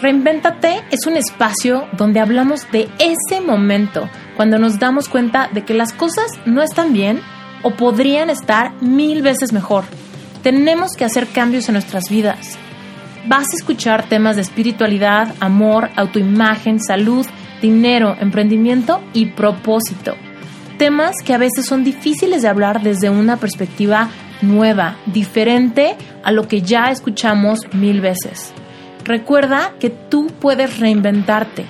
Reinvéntate es un espacio donde hablamos de ese momento, cuando nos damos cuenta de que las cosas no están bien o podrían estar mil veces mejor. Tenemos que hacer cambios en nuestras vidas. Vas a escuchar temas de espiritualidad, amor, autoimagen, salud, dinero, emprendimiento y propósito. Temas que a veces son difíciles de hablar desde una perspectiva nueva, diferente a lo que ya escuchamos mil veces. Recuerda que tú puedes reinventarte.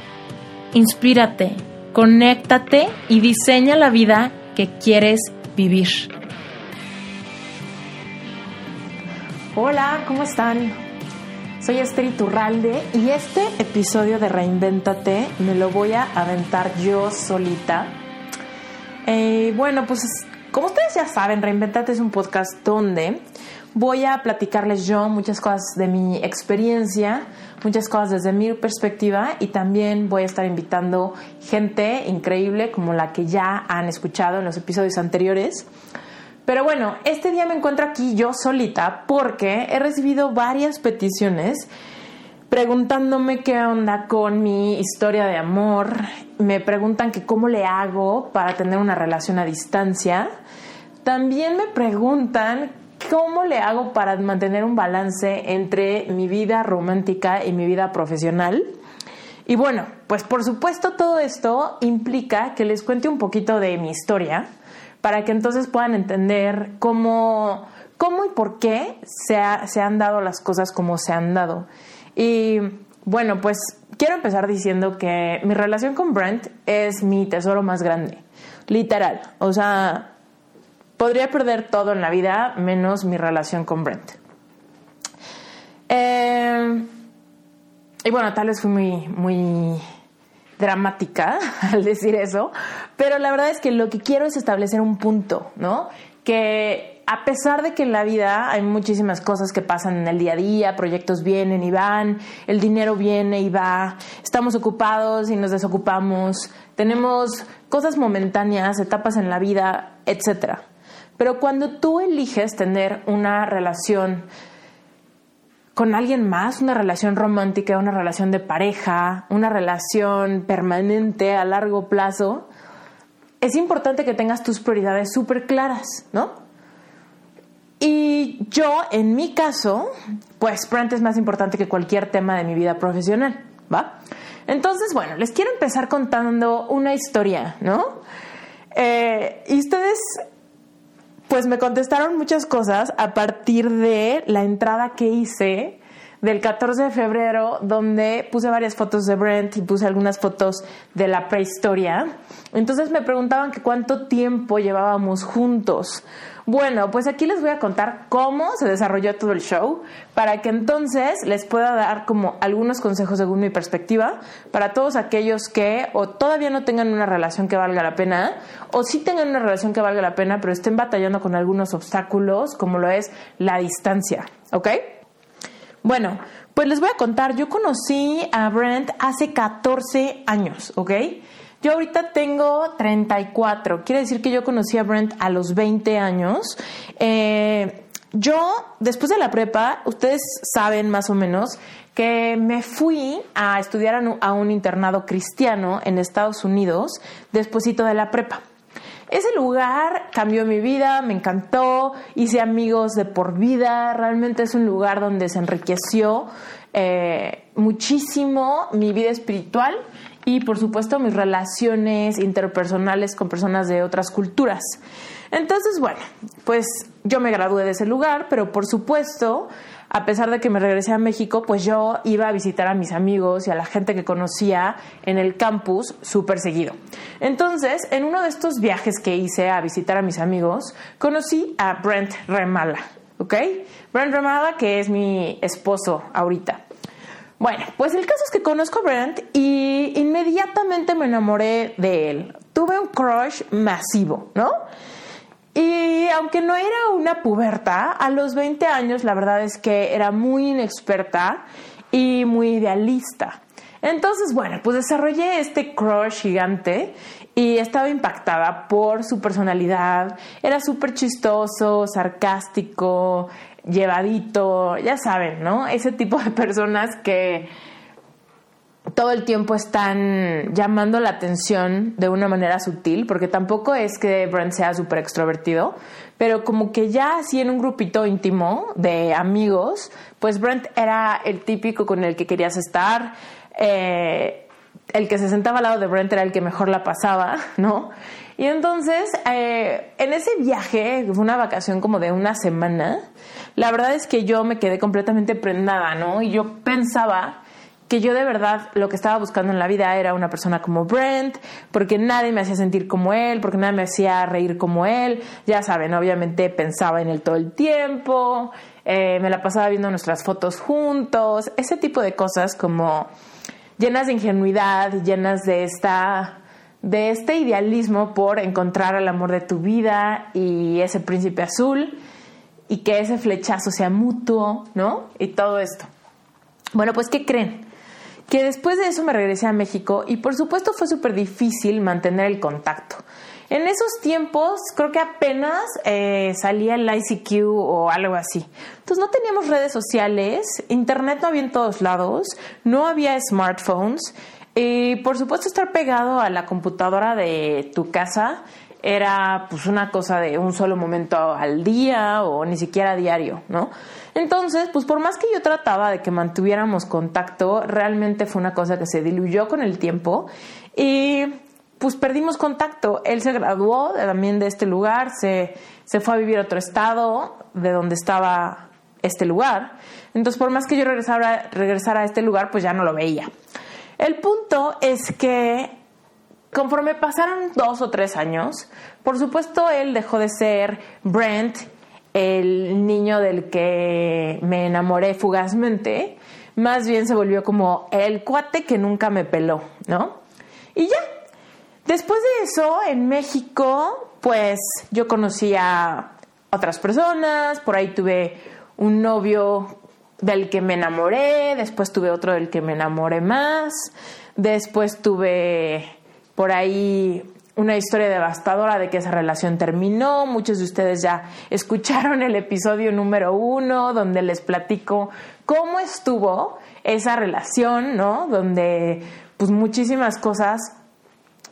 Inspírate, conéctate y diseña la vida que quieres vivir. Hola, ¿cómo están? Soy Esther Iturralde y este episodio de Reinvéntate me lo voy a aventar yo solita. Eh, bueno, pues como ustedes ya saben, Reinventate es un podcast donde voy a platicarles yo muchas cosas de mi experiencia, muchas cosas desde mi perspectiva y también voy a estar invitando gente increíble como la que ya han escuchado en los episodios anteriores. Pero bueno, este día me encuentro aquí yo solita porque he recibido varias peticiones preguntándome qué onda con mi historia de amor. Me preguntan que cómo le hago para tener una relación a distancia. También me preguntan ¿Cómo le hago para mantener un balance entre mi vida romántica y mi vida profesional? Y bueno, pues por supuesto todo esto implica que les cuente un poquito de mi historia para que entonces puedan entender cómo, cómo y por qué se, se han dado las cosas como se han dado. Y bueno, pues quiero empezar diciendo que mi relación con Brent es mi tesoro más grande, literal. O sea, podría perder todo en la vida menos mi relación con Brent. Eh, y bueno, tal vez fui muy, dramática al decir eso, pero la verdad es que lo que quiero es establecer un punto, ¿no? Que a pesar de que en la vida hay muchísimas cosas que pasan en el día a día, proyectos vienen y van, el dinero viene y va, estamos ocupados y nos desocupamos, tenemos cosas momentáneas, etapas en la vida, etcétera. Pero cuando tú eliges tener una relación con alguien más, una relación romántica, una relación de pareja, una relación permanente a largo plazo, es importante que tengas tus prioridades súper claras, ¿no? Y yo, en mi caso, pues Brent es más importante que cualquier tema de mi vida profesional, ¿va? Entonces, bueno, les quiero empezar contando una historia, ¿no? Eh, y ustedes pues me contestaron muchas cosas a partir de la entrada que hice del 14 de febrero, donde puse varias fotos de Brent y puse algunas fotos de la prehistoria. Entonces me preguntaban cuánto tiempo llevábamos juntos. Bueno, pues aquí les voy a contar cómo se desarrolló todo el show para que entonces les pueda dar como algunos consejos según mi perspectiva para todos aquellos que o todavía no tengan una relación que valga la pena o sí tengan una relación que valga la pena pero estén batallando con algunos obstáculos como lo es la distancia, ¿ok? Bueno, pues les voy a contar, yo conocí a Brent hace 14 años, ¿ok? Yo ahorita tengo 34. Quiere decir que yo conocí a Brent a los 20 años. Eh, yo, después de la prepa, ustedes saben más o menos que me fui a estudiar a un internado cristiano en Estados Unidos despuésito de la prepa. Ese lugar cambió mi vida, me encantó, hice amigos de por vida, realmente es un lugar donde se enriqueció eh, muchísimo mi vida espiritual y por supuesto mis relaciones interpersonales con personas de otras culturas. Entonces, bueno, pues yo me gradué de ese lugar, pero por supuesto, a pesar de que me regresé a México, pues yo iba a visitar a mis amigos y a la gente que conocía en el campus súper seguido. Entonces, en uno de estos viajes que hice a visitar a mis amigos, conocí a Brent Remala, ¿ok? Brent Remala, que es mi esposo ahorita. Bueno, pues el caso es que conozco a Brent y inmediatamente me enamoré de él. Tuve un crush masivo, ¿no? Y aunque no era una puberta, a los 20 años la verdad es que era muy inexperta y muy idealista. Entonces, bueno, pues desarrollé este crush gigante y estaba impactada por su personalidad. Era súper chistoso, sarcástico, llevadito, ya saben, ¿no? Ese tipo de personas que todo el tiempo están llamando la atención de una manera sutil, porque tampoco es que Brent sea súper extrovertido, pero como que ya así en un grupito íntimo de amigos, pues Brent era el típico con el que querías estar, eh, el que se sentaba al lado de Brent era el que mejor la pasaba, ¿no? Y entonces, eh, en ese viaje, fue una vacación como de una semana, la verdad es que yo me quedé completamente prendada, ¿no? Y yo pensaba que yo de verdad lo que estaba buscando en la vida era una persona como Brent, porque nadie me hacía sentir como él, porque nadie me hacía reír como él. Ya saben, obviamente pensaba en él todo el tiempo, eh, me la pasaba viendo nuestras fotos juntos, ese tipo de cosas como llenas de ingenuidad, llenas de esta de este idealismo por encontrar el amor de tu vida y ese príncipe azul y que ese flechazo sea mutuo, ¿no? Y todo esto. Bueno, pues ¿qué creen? Que después de eso me regresé a México y por supuesto fue súper difícil mantener el contacto. En esos tiempos creo que apenas eh, salía el ICQ o algo así. Entonces no teníamos redes sociales, internet no había en todos lados, no había smartphones y por supuesto estar pegado a la computadora de tu casa era pues una cosa de un solo momento al día o ni siquiera diario, ¿no? Entonces, pues por más que yo trataba de que mantuviéramos contacto, realmente fue una cosa que se diluyó con el tiempo y pues perdimos contacto. Él se graduó también de este lugar, se, se fue a vivir a otro estado de donde estaba este lugar. Entonces, por más que yo regresara, regresara a este lugar, pues ya no lo veía. El punto es que conforme pasaron dos o tres años, por supuesto él dejó de ser Brent, el niño del que me enamoré fugazmente, más bien se volvió como el cuate que nunca me peló, ¿no? Y ya, después de eso, en México, pues yo conocí a otras personas, por ahí tuve un novio del que me enamoré, después tuve otro del que me enamoré más, después tuve por ahí una historia devastadora de que esa relación terminó. Muchos de ustedes ya escucharon el episodio número uno donde les platico cómo estuvo esa relación, ¿no? Donde pues muchísimas cosas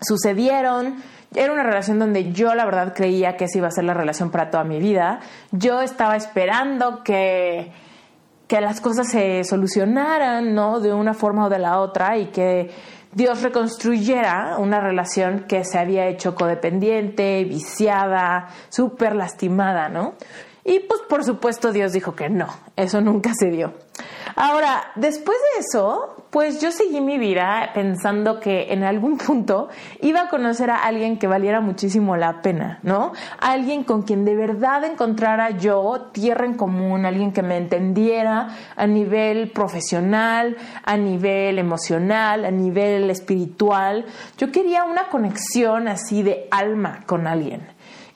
sucedieron. Era una relación donde yo la verdad creía que esa iba a ser la relación para toda mi vida. Yo estaba esperando que que las cosas se solucionaran, ¿no? De una forma o de la otra y que Dios reconstruyera una relación que se había hecho codependiente, viciada, súper lastimada, ¿no? Y pues por supuesto Dios dijo que no, eso nunca se dio. Ahora, después de eso, pues yo seguí mi vida pensando que en algún punto iba a conocer a alguien que valiera muchísimo la pena, ¿no? Alguien con quien de verdad encontrara yo tierra en común, alguien que me entendiera a nivel profesional, a nivel emocional, a nivel espiritual. Yo quería una conexión así de alma con alguien.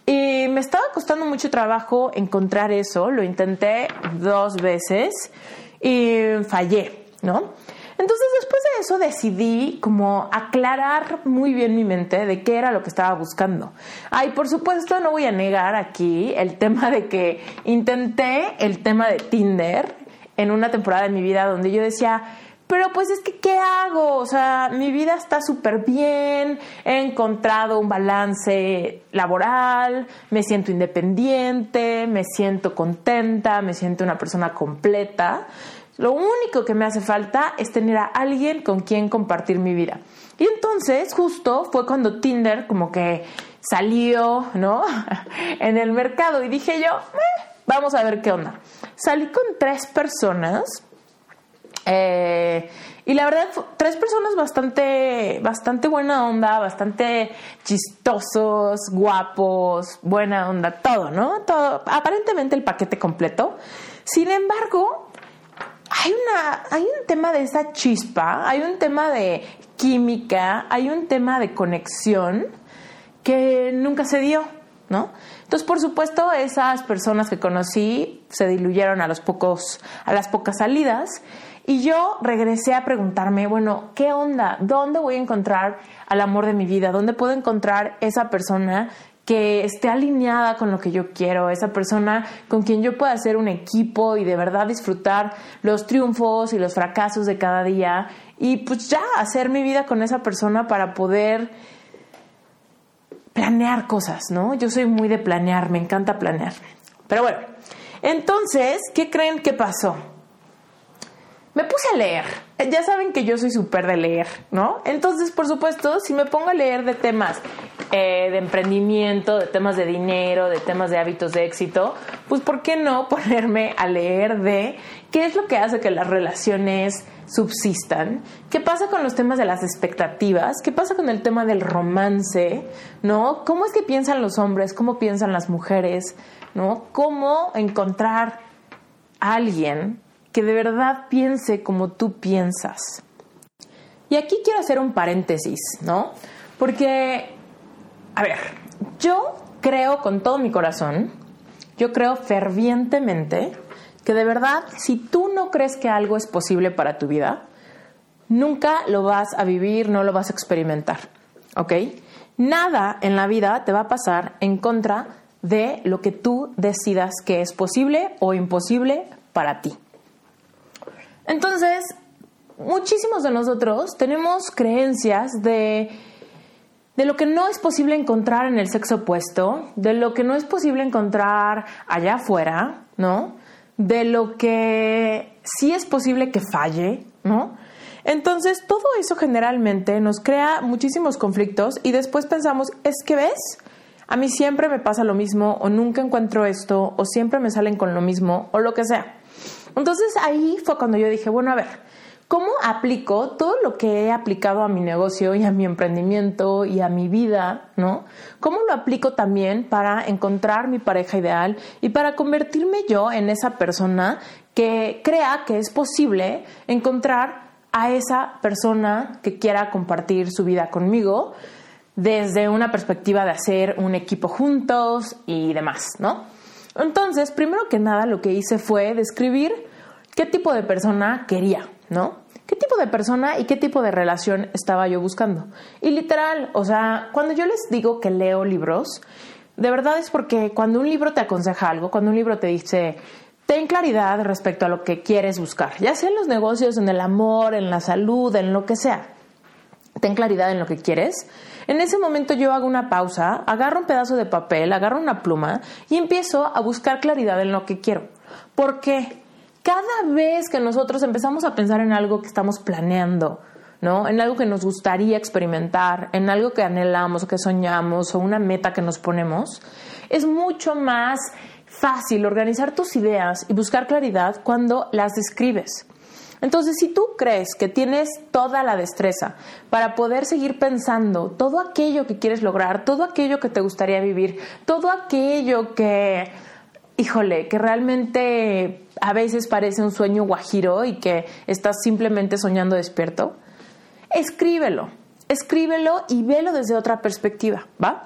Y me estaba costando mucho trabajo encontrar eso, lo intenté dos veces y fallé, ¿no? Entonces después de eso decidí como aclarar muy bien mi mente de qué era lo que estaba buscando. Ay, por supuesto no voy a negar aquí el tema de que intenté el tema de Tinder en una temporada de mi vida donde yo decía, pero pues es que, ¿qué hago? O sea, mi vida está súper bien, he encontrado un balance laboral, me siento independiente, me siento contenta, me siento una persona completa. Lo único que me hace falta es tener a alguien con quien compartir mi vida. Y entonces, justo fue cuando Tinder como que salió, ¿no? en el mercado y dije yo, eh, vamos a ver qué onda. Salí con tres personas eh, y la verdad, tres personas bastante, bastante buena onda, bastante chistosos, guapos, buena onda, todo, ¿no? Todo, aparentemente el paquete completo. Sin embargo, hay una, hay un tema de esa chispa, hay un tema de química, hay un tema de conexión que nunca se dio, ¿no? Entonces, por supuesto, esas personas que conocí se diluyeron a los pocos, a las pocas salidas y yo regresé a preguntarme, bueno, ¿qué onda? ¿Dónde voy a encontrar al amor de mi vida? ¿Dónde puedo encontrar esa persona que esté alineada con lo que yo quiero, esa persona con quien yo pueda hacer un equipo y de verdad disfrutar los triunfos y los fracasos de cada día y pues ya hacer mi vida con esa persona para poder planear cosas, ¿no? Yo soy muy de planear, me encanta planear. Pero bueno, entonces, ¿qué creen que pasó? Me puse a leer. Ya saben que yo soy súper de leer, ¿no? Entonces, por supuesto, si me pongo a leer de temas eh, de emprendimiento, de temas de dinero, de temas de hábitos de éxito, pues ¿por qué no ponerme a leer de qué es lo que hace que las relaciones subsistan? ¿Qué pasa con los temas de las expectativas? ¿Qué pasa con el tema del romance? ¿No? ¿Cómo es que piensan los hombres? ¿Cómo piensan las mujeres? ¿No? ¿Cómo encontrar a alguien que de verdad piense como tú piensas. Y aquí quiero hacer un paréntesis, ¿no? Porque, a ver, yo creo con todo mi corazón, yo creo fervientemente que de verdad, si tú no crees que algo es posible para tu vida, nunca lo vas a vivir, no lo vas a experimentar, ¿ok? Nada en la vida te va a pasar en contra de lo que tú decidas que es posible o imposible para ti. Entonces, muchísimos de nosotros tenemos creencias de, de lo que no es posible encontrar en el sexo opuesto, de lo que no es posible encontrar allá afuera, ¿no? De lo que sí es posible que falle, ¿no? Entonces, todo eso generalmente nos crea muchísimos conflictos y después pensamos, es que ves, a mí siempre me pasa lo mismo o nunca encuentro esto o siempre me salen con lo mismo o lo que sea. Entonces ahí fue cuando yo dije, bueno, a ver, ¿cómo aplico todo lo que he aplicado a mi negocio y a mi emprendimiento y a mi vida, ¿no? ¿Cómo lo aplico también para encontrar mi pareja ideal y para convertirme yo en esa persona que crea que es posible encontrar a esa persona que quiera compartir su vida conmigo desde una perspectiva de hacer un equipo juntos y demás, ¿no? Entonces, primero que nada, lo que hice fue describir qué tipo de persona quería, ¿no? ¿Qué tipo de persona y qué tipo de relación estaba yo buscando? Y literal, o sea, cuando yo les digo que leo libros, de verdad es porque cuando un libro te aconseja algo, cuando un libro te dice, ten claridad respecto a lo que quieres buscar, ya sea en los negocios, en el amor, en la salud, en lo que sea, ten claridad en lo que quieres en ese momento yo hago una pausa, agarro un pedazo de papel, agarro una pluma y empiezo a buscar claridad en lo que quiero. ¿Por qué? Cada vez que nosotros empezamos a pensar en algo que estamos planeando, ¿no? En algo que nos gustaría experimentar, en algo que anhelamos que soñamos o una meta que nos ponemos, es mucho más fácil organizar tus ideas y buscar claridad cuando las describes. Entonces, si tú crees que tienes toda la destreza para poder seguir pensando todo aquello que quieres lograr, todo aquello que te gustaría vivir, todo aquello que, híjole, que realmente a veces parece un sueño guajiro y que estás simplemente soñando despierto, escríbelo, escríbelo y velo desde otra perspectiva, ¿va?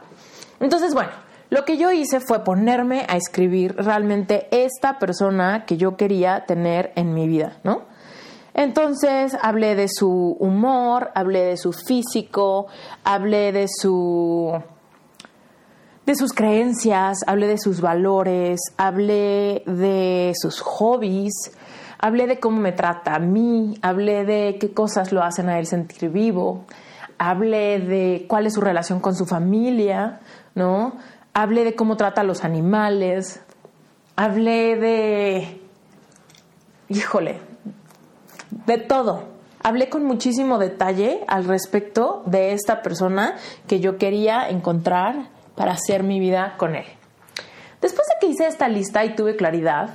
Entonces, bueno, lo que yo hice fue ponerme a escribir realmente esta persona que yo quería tener en mi vida, ¿no? Entonces hablé de su humor, hablé de su físico, hablé de su de sus creencias, hablé de sus valores, hablé de sus hobbies, hablé de cómo me trata a mí, hablé de qué cosas lo hacen a él sentir vivo, hablé de cuál es su relación con su familia, ¿no? Hablé de cómo trata a los animales, hablé de híjole, de todo. Hablé con muchísimo detalle al respecto de esta persona que yo quería encontrar para hacer mi vida con él. Después de que hice esta lista y tuve claridad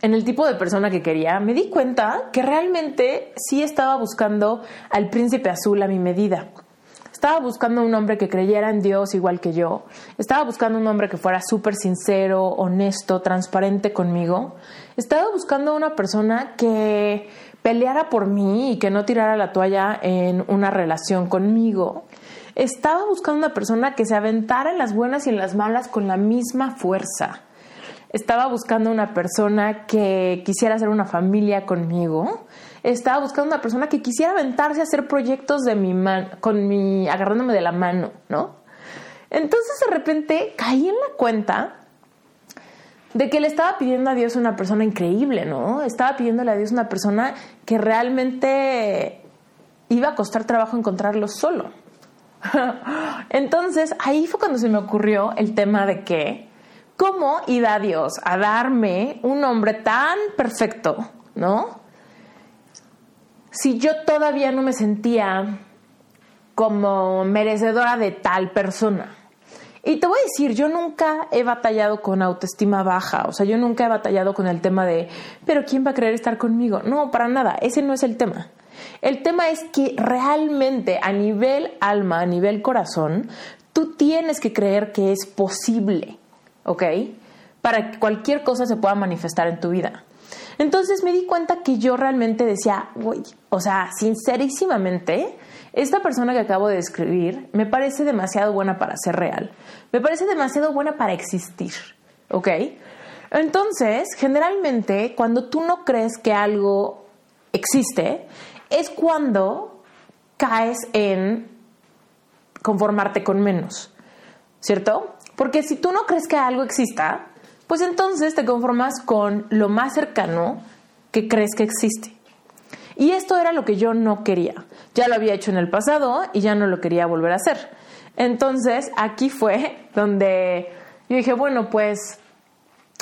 en el tipo de persona que quería, me di cuenta que realmente sí estaba buscando al príncipe azul a mi medida. Estaba buscando un hombre que creyera en Dios igual que yo. Estaba buscando un hombre que fuera súper sincero, honesto, transparente conmigo. Estaba buscando una persona que peleara por mí y que no tirara la toalla en una relación conmigo. Estaba buscando una persona que se aventara en las buenas y en las malas con la misma fuerza. Estaba buscando una persona que quisiera hacer una familia conmigo. Estaba buscando una persona que quisiera aventarse a hacer proyectos de mi con mi agarrándome de la mano, ¿no? Entonces de repente caí en la cuenta de que le estaba pidiendo a Dios una persona increíble, ¿no? Estaba pidiéndole a Dios una persona que realmente iba a costar trabajo encontrarlo solo. Entonces ahí fue cuando se me ocurrió el tema de que, ¿cómo iba Dios a darme un hombre tan perfecto, ¿no? Si yo todavía no me sentía como merecedora de tal persona. Y te voy a decir, yo nunca he batallado con autoestima baja, o sea, yo nunca he batallado con el tema de, pero ¿quién va a querer estar conmigo? No, para nada, ese no es el tema. El tema es que realmente a nivel alma, a nivel corazón, tú tienes que creer que es posible, ¿ok? Para que cualquier cosa se pueda manifestar en tu vida. Entonces me di cuenta que yo realmente decía, uy, o sea, sincerísimamente, esta persona que acabo de describir me parece demasiado buena para ser real. Me parece demasiado buena para existir, ¿ok? Entonces, generalmente, cuando tú no crees que algo existe, es cuando caes en conformarte con menos, ¿cierto? Porque si tú no crees que algo exista, pues entonces te conformas con lo más cercano que crees que existe. Y esto era lo que yo no quería. Ya lo había hecho en el pasado y ya no lo quería volver a hacer. Entonces aquí fue donde yo dije, bueno, pues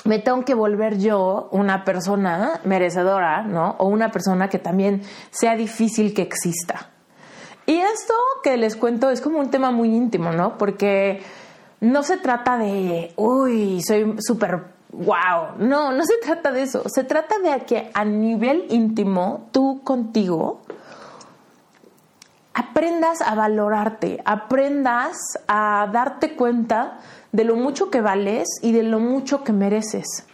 me tengo que volver yo una persona merecedora, ¿no? O una persona que también sea difícil que exista. Y esto que les cuento es como un tema muy íntimo, ¿no? Porque no se trata de, uy, soy súper wow. No, no se trata de eso. Se trata de que a nivel íntimo, tú contigo, aprendas a valorarte, aprendas a darte cuenta de lo mucho que vales y de lo mucho que mereces.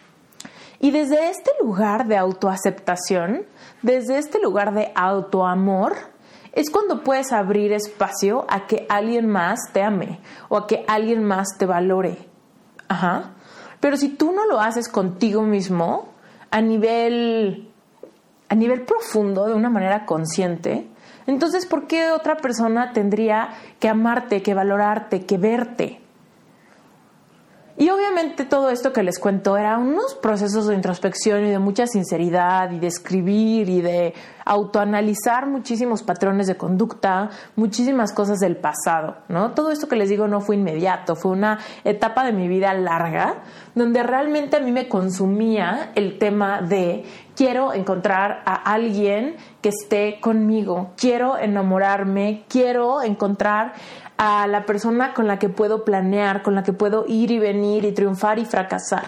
Y desde este lugar de autoaceptación, desde este lugar de autoamor, es cuando puedes abrir espacio a que alguien más te ame o a que alguien más te valore. Ajá. Pero si tú no lo haces contigo mismo, a nivel, a nivel profundo, de una manera consciente, entonces, ¿por qué otra persona tendría que amarte, que valorarte, que verte? Y obviamente todo esto que les cuento era unos procesos de introspección y de mucha sinceridad y de escribir y de autoanalizar muchísimos patrones de conducta, muchísimas cosas del pasado, ¿no? Todo esto que les digo no fue inmediato, fue una etapa de mi vida larga donde realmente a mí me consumía el tema de quiero encontrar a alguien que esté conmigo, quiero enamorarme, quiero encontrar a la persona con la que puedo planear, con la que puedo ir y venir y triunfar y fracasar.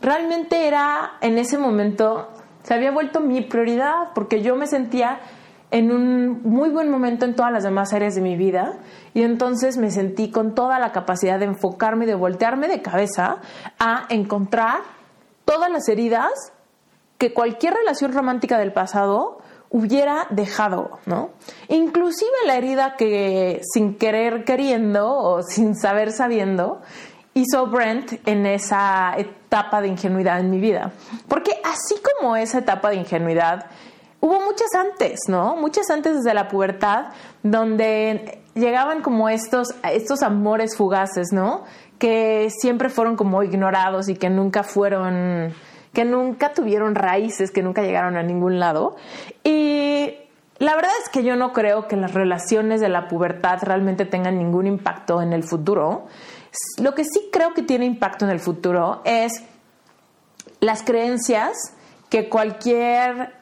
Realmente era en ese momento, se había vuelto mi prioridad porque yo me sentía en un muy buen momento en todas las demás áreas de mi vida y entonces me sentí con toda la capacidad de enfocarme, de voltearme de cabeza a encontrar todas las heridas que cualquier relación romántica del pasado hubiera dejado, ¿no? Inclusive la herida que sin querer queriendo o sin saber sabiendo hizo Brent en esa etapa de ingenuidad en mi vida. Porque así como esa etapa de ingenuidad, hubo muchas antes, ¿no? Muchas antes desde la pubertad, donde llegaban como estos, estos amores fugaces, ¿no? Que siempre fueron como ignorados y que nunca fueron que nunca tuvieron raíces, que nunca llegaron a ningún lado. Y la verdad es que yo no creo que las relaciones de la pubertad realmente tengan ningún impacto en el futuro. Lo que sí creo que tiene impacto en el futuro es las creencias que cualquier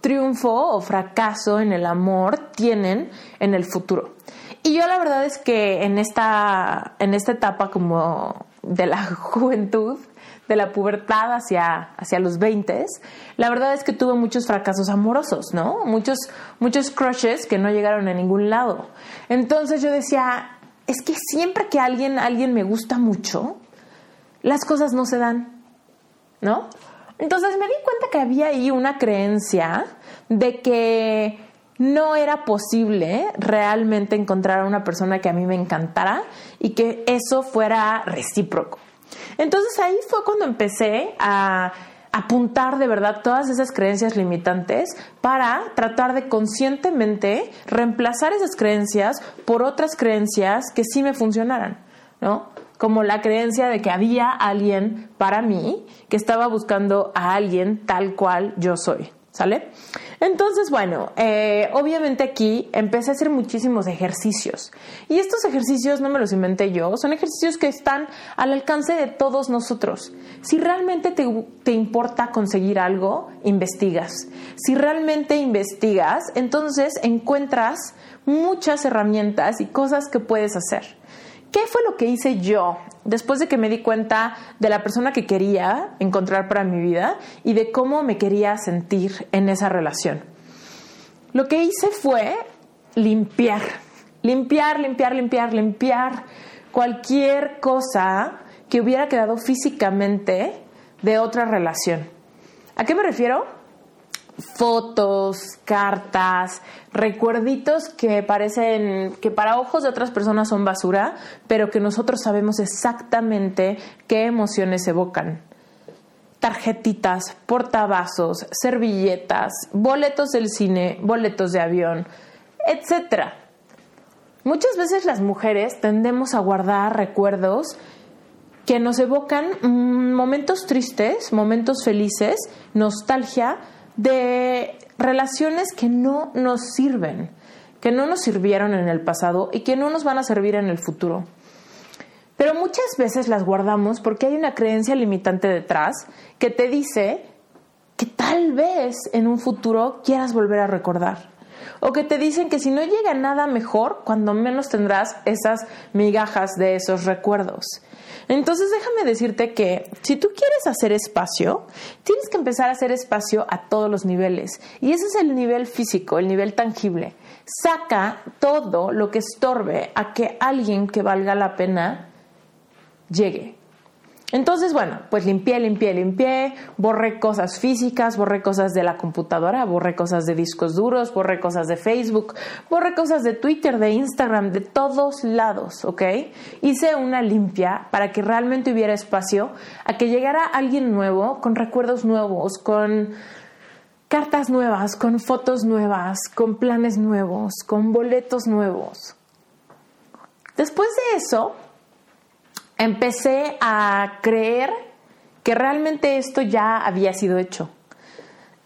triunfo o fracaso en el amor tienen en el futuro. Y yo la verdad es que en esta, en esta etapa como de la juventud, de la pubertad hacia, hacia los 20, la verdad es que tuve muchos fracasos amorosos, ¿no? Muchos, muchos crushes que no llegaron a ningún lado. Entonces yo decía, es que siempre que alguien, alguien me gusta mucho, las cosas no se dan, ¿no? Entonces me di cuenta que había ahí una creencia de que no era posible realmente encontrar a una persona que a mí me encantara y que eso fuera recíproco. Entonces ahí fue cuando empecé a, apuntar de verdad todas esas creencias limitantes para tratar de conscientemente reemplazar esas creencias por otras creencias que sí me funcionaran, ¿no? Como la creencia de que había alguien para mí que estaba buscando a alguien tal cual yo soy. ¿Sale? Entonces, bueno, eh, obviamente aquí empecé a hacer muchísimos ejercicios. Y estos ejercicios no me los inventé yo, son ejercicios que están al alcance de todos nosotros. Si realmente te, te importa conseguir algo, investigas. Si realmente investigas, entonces encuentras muchas herramientas y cosas que puedes hacer. ¿Qué fue lo que hice yo después de que me di cuenta de la persona que quería encontrar para mi vida y de cómo me quería sentir en esa relación? Lo que hice fue limpiar, limpiar, limpiar, limpiar, limpiar cualquier cosa que hubiera quedado físicamente de otra relación. ¿A qué me refiero? Fotos, cartas, recuerditos que parecen que para ojos de otras personas son basura, pero que nosotros sabemos exactamente qué emociones evocan. Tarjetitas, portavasos, servilletas, boletos del cine, boletos de avión, etc. Muchas veces las mujeres tendemos a guardar recuerdos que nos evocan mm, momentos tristes, momentos felices, nostalgia, de relaciones que no nos sirven, que no nos sirvieron en el pasado y que no nos van a servir en el futuro. Pero muchas veces las guardamos porque hay una creencia limitante detrás que te dice que tal vez en un futuro quieras volver a recordar. O que te dicen que si no llega nada mejor, cuando menos tendrás esas migajas de esos recuerdos. Entonces déjame decirte que si tú quieres hacer espacio, tienes que empezar a hacer espacio a todos los niveles. Y ese es el nivel físico, el nivel tangible. Saca todo lo que estorbe a que alguien que valga la pena llegue. Entonces, bueno, pues limpié, limpié, limpié, borré cosas físicas, borré cosas de la computadora, borré cosas de discos duros, borré cosas de Facebook, borré cosas de Twitter, de Instagram, de todos lados, ¿ok? Hice una limpia para que realmente hubiera espacio a que llegara alguien nuevo, con recuerdos nuevos, con cartas nuevas, con fotos nuevas, con planes nuevos, con boletos nuevos. Después de eso, empecé a creer que realmente esto ya había sido hecho.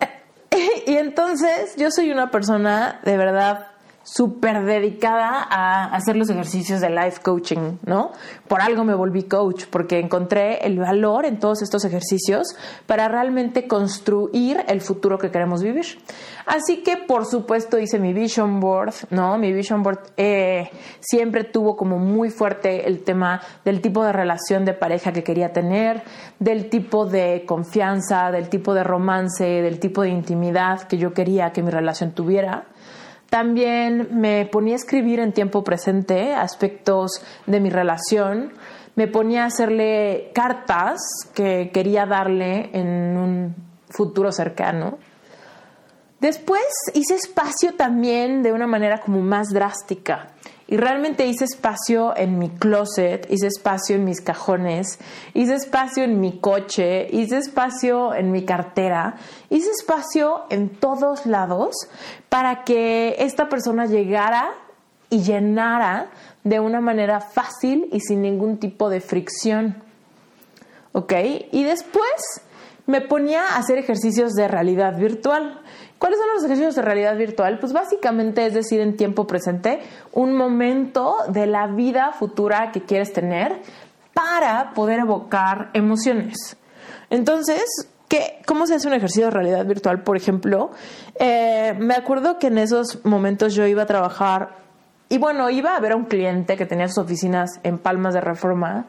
Y entonces yo soy una persona de verdad súper dedicada a hacer los ejercicios de life coaching, ¿no? Por algo me volví coach, porque encontré el valor en todos estos ejercicios para realmente construir el futuro que queremos vivir. Así que, por supuesto, hice mi vision board, ¿no? Mi vision board eh, siempre tuvo como muy fuerte el tema del tipo de relación de pareja que quería tener, del tipo de confianza, del tipo de romance, del tipo de intimidad que yo quería que mi relación tuviera. También me ponía a escribir en tiempo presente aspectos de mi relación. Me ponía a hacerle cartas que quería darle en un futuro cercano. Después hice espacio también de una manera como más drástica. Y realmente hice espacio en mi closet, hice espacio en mis cajones, hice espacio en mi coche, hice espacio en mi cartera, hice espacio en todos lados para que esta persona llegara y llenara de una manera fácil y sin ningún tipo de fricción. ¿Ok? Y después me ponía a hacer ejercicios de realidad virtual. ¿Cuáles son los ejercicios de realidad virtual? Pues básicamente es decir, en tiempo presente, un momento de la vida futura que quieres tener para poder evocar emociones. Entonces, ¿qué, ¿cómo se hace un ejercicio de realidad virtual? Por ejemplo, eh, me acuerdo que en esos momentos yo iba a trabajar y bueno, iba a ver a un cliente que tenía sus oficinas en Palmas de Reforma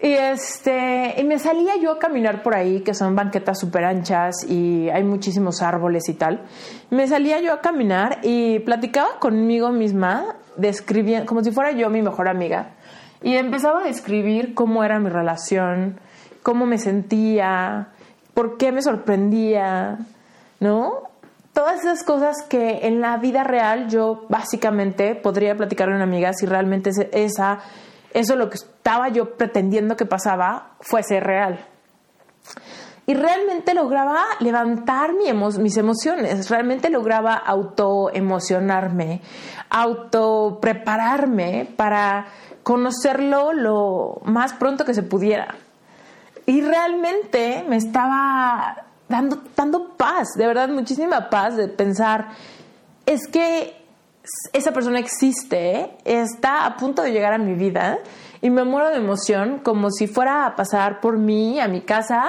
y este, y me salía yo a caminar por ahí, que son banquetas súper anchas y hay muchísimos árboles y tal. Me salía yo a caminar y platicaba conmigo misma, describiendo, como si fuera yo mi mejor amiga. Y empezaba a describir cómo era mi relación, cómo me sentía, por qué me sorprendía, ¿no? Todas esas cosas que en la vida real yo básicamente podría platicar a una amiga si realmente esa eso lo que estaba yo pretendiendo que pasaba fuese real. y realmente lograba levantar mis emociones, realmente lograba autoemocionarme, auto prepararme para conocerlo lo más pronto que se pudiera. Y realmente me estaba dando, dando paz, de verdad muchísima paz de pensar, es que esa persona existe, está a punto de llegar a mi vida y me muero de emoción como si fuera a pasar por mí a mi casa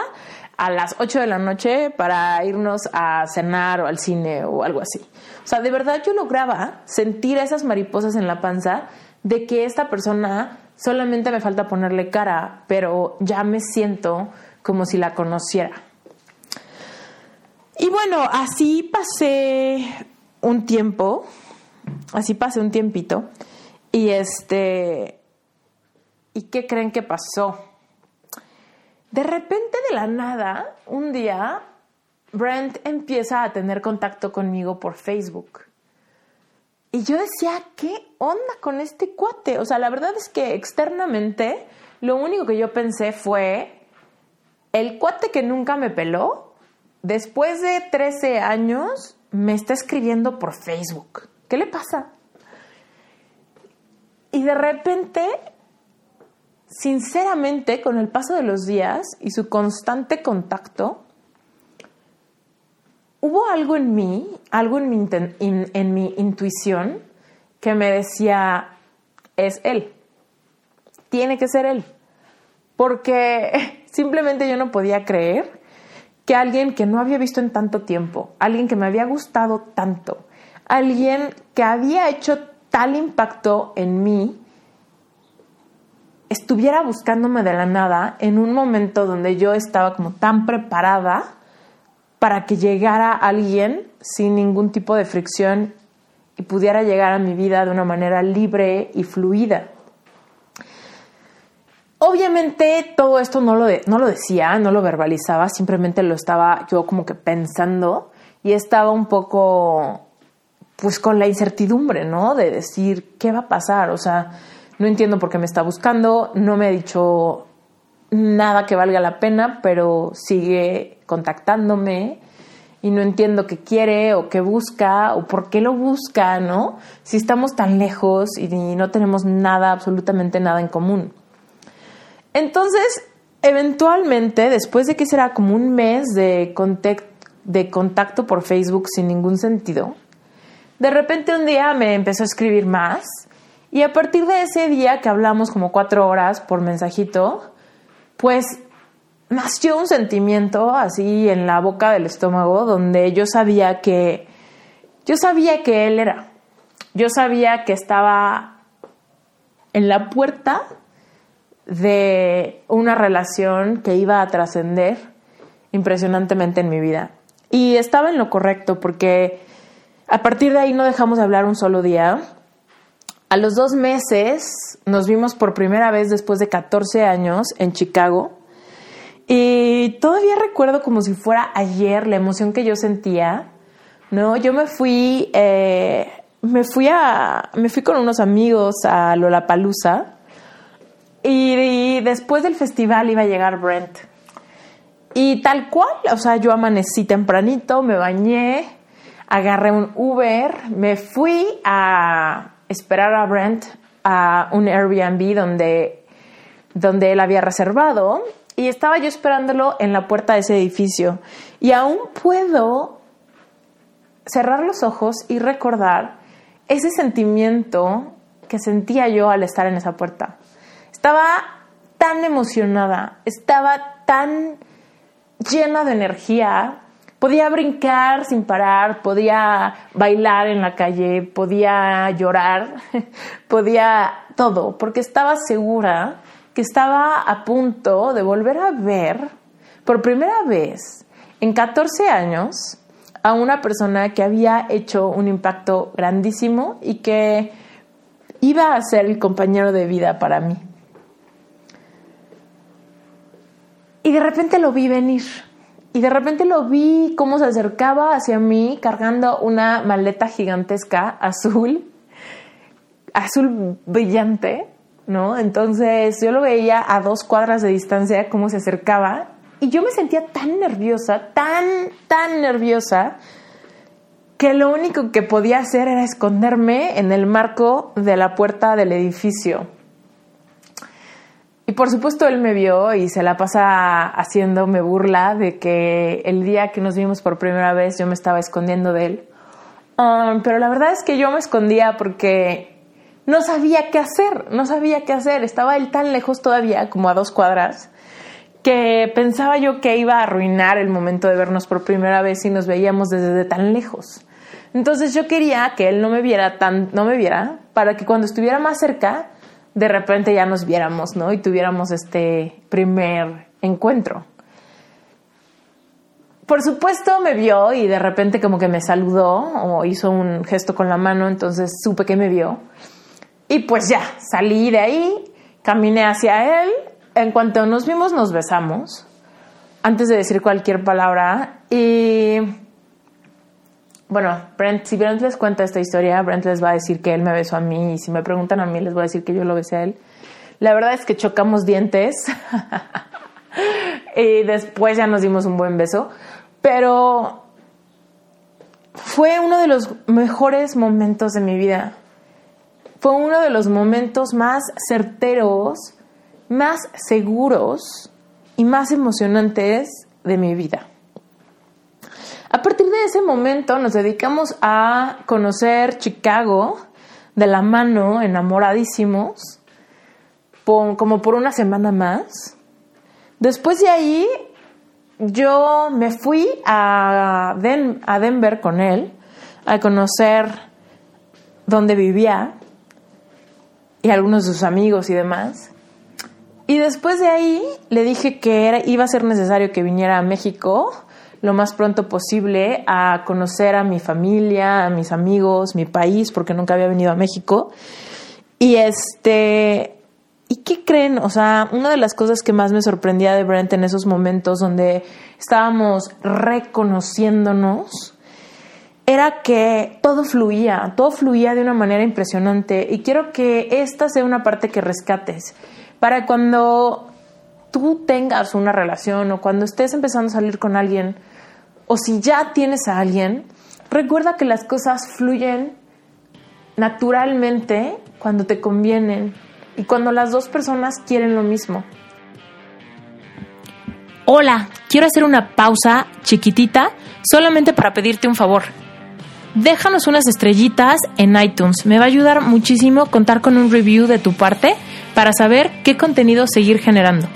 a las 8 de la noche para irnos a cenar o al cine o algo así. O sea, de verdad yo lograba sentir esas mariposas en la panza de que esta persona solamente me falta ponerle cara, pero ya me siento como si la conociera. Y bueno, así pasé un tiempo, así pasé un tiempito, y este, ¿y qué creen que pasó? De repente de la nada, un día, Brent empieza a tener contacto conmigo por Facebook. Y yo decía, ¿qué onda con este cuate? O sea, la verdad es que externamente lo único que yo pensé fue, el cuate que nunca me peló, después de 13 años, me está escribiendo por Facebook. ¿Qué le pasa? Y de repente sinceramente, con el paso de los días y su constante contacto, hubo algo en mí, algo en mi, intuición que me decía, es él, tiene que ser él, porque simplemente yo no podía creer que alguien que no había visto en tanto tiempo, alguien que me había gustado tanto, alguien que había hecho tal impacto en mí, estuviera buscándome de la nada en un momento donde yo estaba como tan preparada para que llegara alguien sin ningún tipo de fricción y pudiera llegar a mi vida de una manera libre y fluida. Obviamente todo esto no lo, no lo decía, no lo verbalizaba, simplemente lo estaba yo como que pensando y estaba un poco pues con la incertidumbre, ¿no? De decir, ¿qué va a pasar? O sea, no entiendo por qué me está buscando, no me ha dicho nada que valga la pena, pero sigue contactándome y no entiendo qué quiere o qué busca o por qué lo busca, ¿no? Si estamos tan lejos y no tenemos nada, absolutamente nada en común. Entonces, eventualmente, después de que será como un mes de, de contacto por Facebook sin ningún sentido, de repente un día me empezó a escribir más y a partir de ese día que hablamos como cuatro horas por mensajito, pues nació un sentimiento así en la boca del estómago donde yo sabía que yo sabía que él era. Yo sabía que estaba en la puerta de una relación que iba a trascender impresionantemente en mi vida. Y estaba en lo correcto porque a partir de ahí no dejamos de hablar un solo día. A los dos meses nos vimos por primera vez después de 14 años en Chicago y todavía recuerdo como si fuera ayer la emoción que yo sentía. No, yo me fui, eh, me fui a, me fui con unos amigos a Lollapalooza y, y después del festival iba a llegar Brent. Y tal cual, o sea, yo amanecí tempranito, me bañé, agarré un Uber, me fui a esperar a Brent a un Airbnb donde, donde él había reservado y estaba yo esperándolo en la puerta de ese edificio. Y aún puedo cerrar los ojos y recordar ese sentimiento que sentía yo al estar en esa puerta. Estaba tan emocionada, estaba tan llena de energía podía brincar sin parar, podía bailar en la calle, podía llorar, podía todo, porque estaba segura que estaba a punto de volver a ver por primera vez en 14 años a una persona que había hecho un impacto grandísimo y que iba a ser el compañero de vida para mí. Y de repente lo vi venir y de repente lo vi cómo se acercaba hacia mí cargando una maleta gigantesca azul, azul brillante, ¿no? Entonces yo lo veía a dos cuadras de distancia cómo se acercaba Y yo me sentía tan nerviosa, tan, tan nerviosa, que lo único que podía hacer era esconderme en el marco de la puerta del edificio. Y por supuesto él me vio y se la pasa haciéndome burla de que el día que nos vimos por primera vez yo me estaba escondiendo de él. Um, pero la verdad es que yo me escondía porque no sabía qué hacer, no sabía qué hacer. Estaba él tan lejos todavía, como a dos cuadras, que pensaba yo que iba a arruinar el momento de vernos por primera vez si nos veíamos desde tan lejos. Entonces yo quería que él no me viera tan, no me viera, para que cuando estuviera más cerca, de repente ya nos viéramos, ¿no? Y tuviéramos este primer encuentro. Por supuesto me vio y de repente como que me saludó o hizo un gesto con la mano, entonces supe que me vio. Y pues ya, salí de ahí, caminé hacia él, en cuanto nos vimos nos besamos, antes de decir cualquier palabra y bueno, Brent, si Brent les cuenta esta historia, Brent les va a decir que él me besó a mí y si me preguntan a mí les voy a decir que yo lo besé a él. La verdad es que chocamos dientes y después ya nos dimos un buen beso, pero fue uno de los mejores momentos de mi vida. Fue uno de los momentos más certeros, más seguros y más emocionantes de mi vida. A partir de ese momento nos dedicamos a conocer Chicago de la mano, enamoradísimos, como por una semana más. Después de ahí, yo me fui a, a Denver con él a conocer dónde vivía y algunos de sus amigos y demás. Y después de ahí le dije que iba a ser necesario que viniera a México lo más pronto posible a conocer a mi familia, a mis amigos, mi país, porque nunca había venido a México. Y este, ¿y qué creen? O sea, una de las cosas que más me sorprendía de Brent en esos momentos donde estábamos reconociéndonos era que todo fluía, todo fluía de una manera impresionante. Y quiero que esta sea una parte que rescates. Para cuando tú tengas una relación o cuando estés empezando a salir con alguien, o si ya tienes a alguien, recuerda que las cosas fluyen naturalmente cuando te convienen y cuando las dos personas quieren lo mismo. Hola, quiero hacer una pausa chiquitita solamente para pedirte un favor. Déjanos unas estrellitas en iTunes. Me va a ayudar muchísimo contar con un review de tu parte para saber qué contenido seguir generando.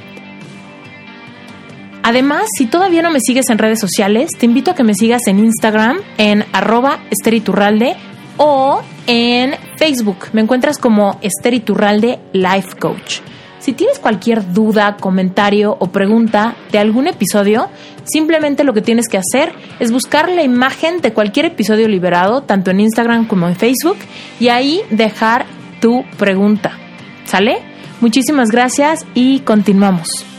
Además, si todavía no me sigues en redes sociales, te invito a que me sigas en Instagram en arroba esteriturralde o en Facebook. Me encuentras como Esteriturralde Life Coach. Si tienes cualquier duda, comentario o pregunta de algún episodio, simplemente lo que tienes que hacer es buscar la imagen de cualquier episodio liberado, tanto en Instagram como en Facebook, y ahí dejar tu pregunta. ¿Sale? Muchísimas gracias y continuamos.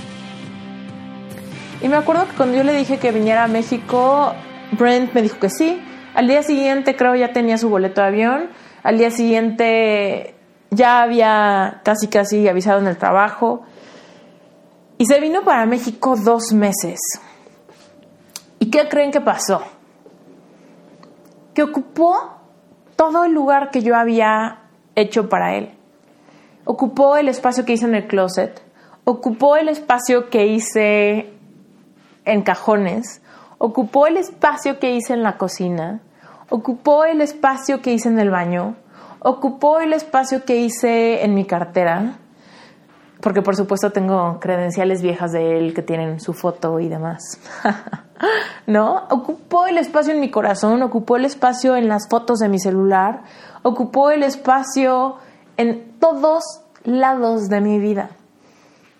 Y me acuerdo que cuando yo le dije que viniera a México, Brent me dijo que sí. Al día siguiente creo ya tenía su boleto de avión. Al día siguiente ya había casi casi avisado en el trabajo. Y se vino para México dos meses. ¿Y qué creen que pasó? Que ocupó todo el lugar que yo había hecho para él. Ocupó el espacio que hice en el closet. Ocupó el espacio que hice en cajones, ocupó el espacio que hice en la cocina, ocupó el espacio que hice en el baño, ocupó el espacio que hice en mi cartera, porque por supuesto tengo credenciales viejas de él que tienen su foto y demás. ¿No? Ocupó el espacio en mi corazón, ocupó el espacio en las fotos de mi celular, ocupó el espacio en todos lados de mi vida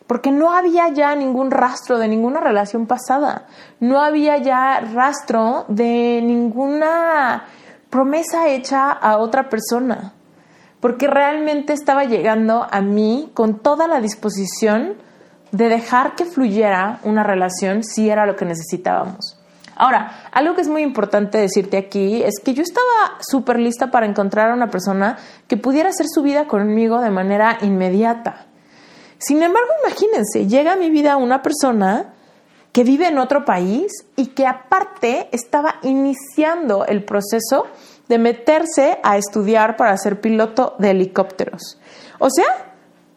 porque no había ya ningún rastro de ninguna relación pasada, no había ya rastro de ninguna promesa hecha a otra persona, porque realmente estaba llegando a mí con toda la disposición de dejar que fluyera una relación si era lo que necesitábamos. Ahora, algo que es muy importante decirte aquí es que yo estaba súper lista para encontrar a una persona que pudiera hacer su vida conmigo de manera inmediata sin embargo, imagínense, llega a mi vida una persona que vive en otro país y que aparte estaba iniciando el proceso de meterse a estudiar para ser piloto de helicópteros. O sea,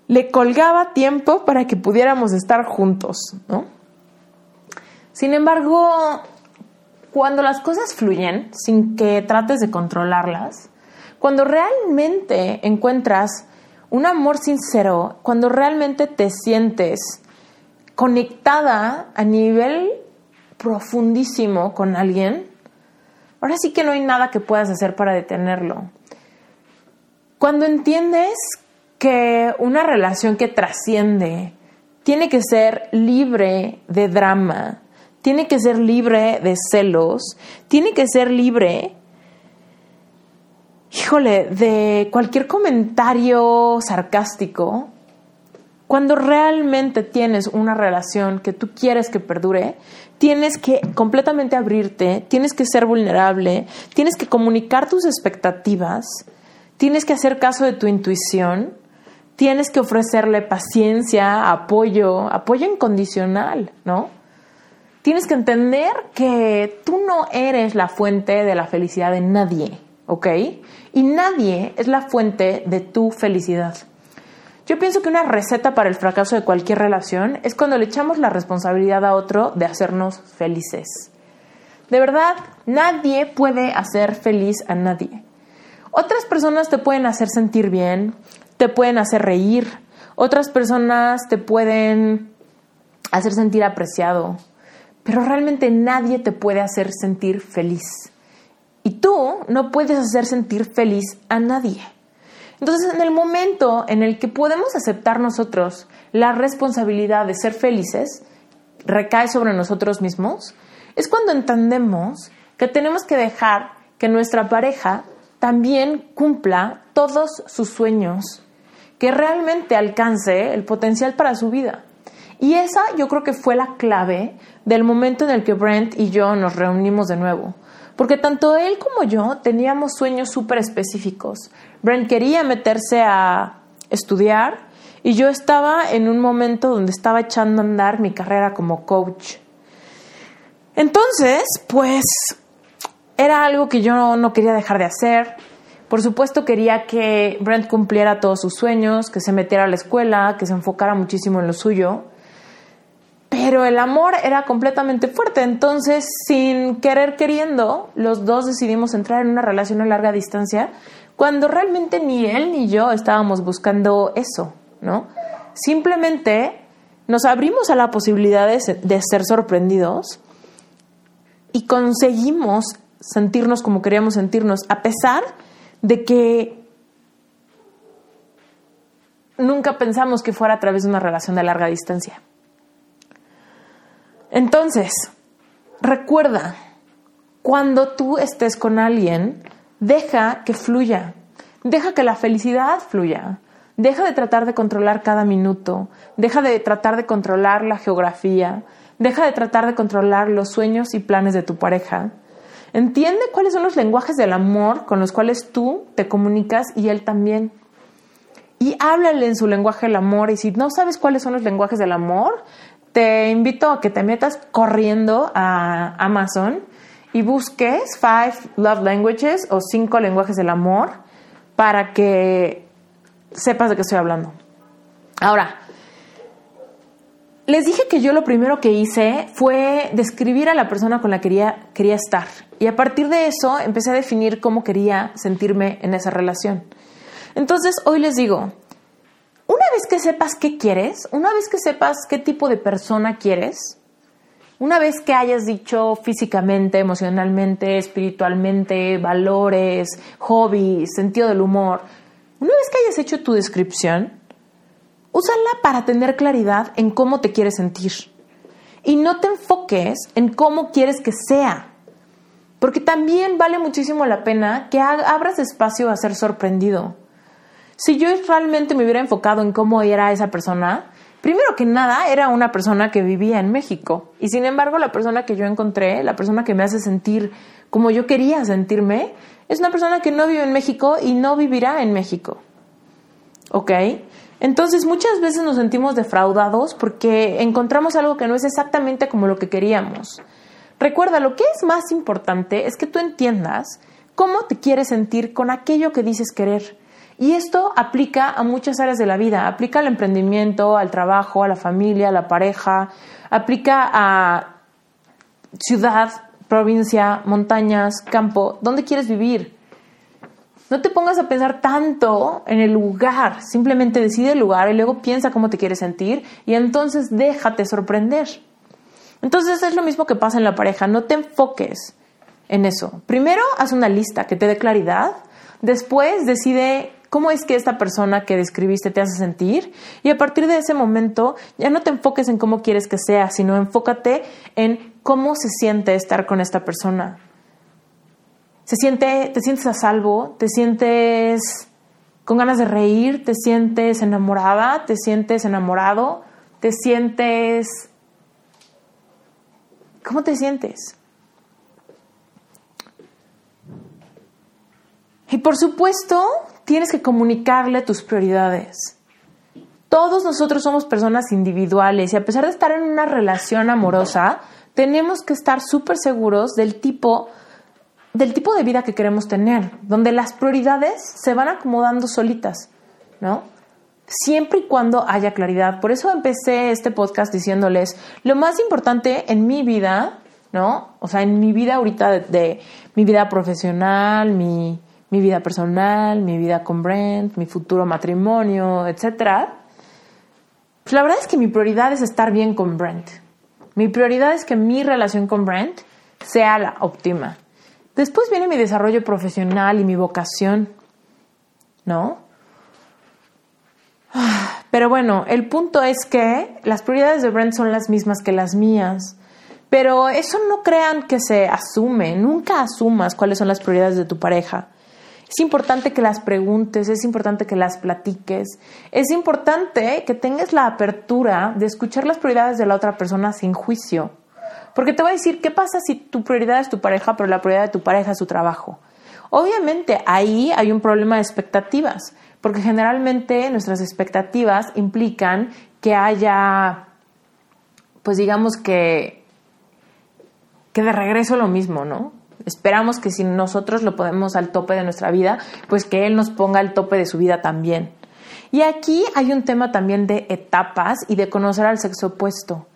le colgaba tiempo para que pudiéramos estar juntos, ¿no? Sin embargo, cuando las cosas fluyen sin que trates de controlarlas, cuando realmente encuentras un amor sincero, cuando realmente te sientes conectada a nivel profundísimo con alguien, ahora sí que no hay nada que puedas hacer para detenerlo. Cuando entiendes que una relación que trasciende tiene que ser libre de drama, tiene que ser libre de celos, tiene que ser libre, híjole, de cualquier comentario sarcástico. Cuando realmente tienes una relación que tú quieres que perdure, tienes que completamente abrirte, tienes que ser vulnerable, tienes que comunicar tus expectativas, tienes que hacer caso de tu intuición tienes que ofrecerle paciencia, apoyo, apoyo incondicional, ¿no? Tienes que entender que tú no eres la fuente de la felicidad de nadie, ¿ok? Y nadie es la fuente de tu felicidad. Yo pienso que una receta para el fracaso de cualquier relación es cuando le echamos la responsabilidad a otro de hacernos felices. De verdad, nadie puede hacer feliz a nadie. Otras personas te pueden hacer sentir bien, te pueden hacer reír, otras personas te pueden hacer sentir apreciado, pero realmente nadie te puede hacer sentir feliz. Y tú no puedes hacer sentir feliz a nadie. Entonces, en el momento en el que podemos aceptar nosotros la responsabilidad de ser felices, recae sobre nosotros mismos, es cuando entendemos que tenemos que dejar que nuestra pareja también cumpla todos sus sueños que realmente alcance el potencial para su vida. Y esa yo creo que fue la clave del momento en el que Brent y yo nos reunimos de nuevo. Porque tanto él como yo teníamos sueños súper específicos. Brent quería meterse a estudiar y yo estaba en un momento donde estaba echando a andar mi carrera como coach. Entonces, pues era algo que yo no quería dejar de hacer. Por supuesto quería que Brent cumpliera todos sus sueños, que se metiera a la escuela, que se enfocara muchísimo en lo suyo. Pero el amor era completamente fuerte, entonces sin querer queriendo, los dos decidimos entrar en una relación a larga distancia, cuando realmente ni él ni yo estábamos buscando eso, ¿no? Simplemente nos abrimos a la posibilidad de, de ser sorprendidos y conseguimos sentirnos como queríamos sentirnos, a pesar de que nunca pensamos que fuera a través de una relación de larga distancia. Entonces, recuerda, cuando tú estés con alguien, deja que fluya, deja que la felicidad fluya, deja de tratar de controlar cada minuto, deja de tratar de controlar la geografía, deja de tratar de controlar los sueños y planes de tu pareja. Entiende cuáles son los lenguajes del amor con los cuales tú te comunicas y él también. Y háblale en su lenguaje del amor. Y si no sabes cuáles son los lenguajes del amor, te invito a que te metas corriendo a Amazon y busques Five Love Languages o cinco lenguajes del amor para que sepas de qué estoy hablando. Ahora, les dije que yo lo primero que hice fue describir a la persona con la que quería, quería estar. Y a partir de eso empecé a definir cómo quería sentirme en esa relación. Entonces hoy les digo, una vez que sepas qué quieres, una vez que sepas qué tipo de persona quieres, una vez que hayas dicho físicamente, emocionalmente, espiritualmente, valores, hobbies, sentido del humor, una vez que hayas hecho tu descripción, Úsala para tener claridad en cómo te quieres sentir. Y no te enfoques en cómo quieres que sea. Porque también vale muchísimo la pena que abras espacio a ser sorprendido. Si yo realmente me hubiera enfocado en cómo era esa persona, primero que nada era una persona que vivía en México. Y sin embargo, la persona que yo encontré, la persona que me hace sentir como yo quería sentirme, es una persona que no vive en México y no vivirá en México. ¿Ok? Entonces muchas veces nos sentimos defraudados porque encontramos algo que no es exactamente como lo que queríamos. Recuerda, lo que es más importante es que tú entiendas cómo te quieres sentir con aquello que dices querer. Y esto aplica a muchas áreas de la vida, aplica al emprendimiento, al trabajo, a la familia, a la pareja, aplica a ciudad, provincia, montañas, campo, ¿dónde quieres vivir? No te pongas a pensar tanto en el lugar, simplemente decide el lugar y luego piensa cómo te quieres sentir y entonces déjate sorprender. Entonces es lo mismo que pasa en la pareja, no te enfoques en eso. Primero haz una lista que te dé claridad, después decide cómo es que esta persona que describiste te hace sentir y a partir de ese momento ya no te enfoques en cómo quieres que sea, sino enfócate en cómo se siente estar con esta persona se siente, te sientes a salvo, te sientes con ganas de reír, te sientes enamorada, te sientes enamorado, te sientes... ¿Cómo te sientes? Y por supuesto, tienes que comunicarle tus prioridades. Todos nosotros somos personas individuales y a pesar de estar en una relación amorosa, tenemos que estar súper seguros del tipo del tipo de vida que queremos tener, donde las prioridades se van acomodando solitas, ¿no? Siempre y cuando haya claridad. Por eso empecé este podcast diciéndoles, lo más importante en mi vida, ¿no? O sea, en mi vida ahorita de, mi vida profesional, mi, mi, vida personal, mi vida con Brent, mi futuro matrimonio, etcétera. Pues la verdad es que mi prioridad es estar bien con Brent. Mi prioridad es que mi relación con Brent sea la óptima. Después viene mi desarrollo profesional y mi vocación, ¿no? Pero bueno, el punto es que las prioridades de Brent son las mismas que las mías. Pero eso no crean que se asume, nunca asumas cuáles son las prioridades de tu pareja. Es importante que las preguntes, es importante que las platiques, es importante que tengas la apertura de escuchar las prioridades de la otra persona sin juicio. Porque te voy a decir, ¿qué pasa si tu prioridad es tu pareja, pero la prioridad de tu pareja es su trabajo? Obviamente ahí hay un problema de expectativas, porque generalmente nuestras expectativas implican que haya, pues digamos que, que de regreso lo mismo, ¿no? Esperamos que si nosotros lo ponemos al tope de nuestra vida, pues que Él nos ponga al tope de su vida también. Y aquí hay un tema también de etapas y de conocer al sexo opuesto.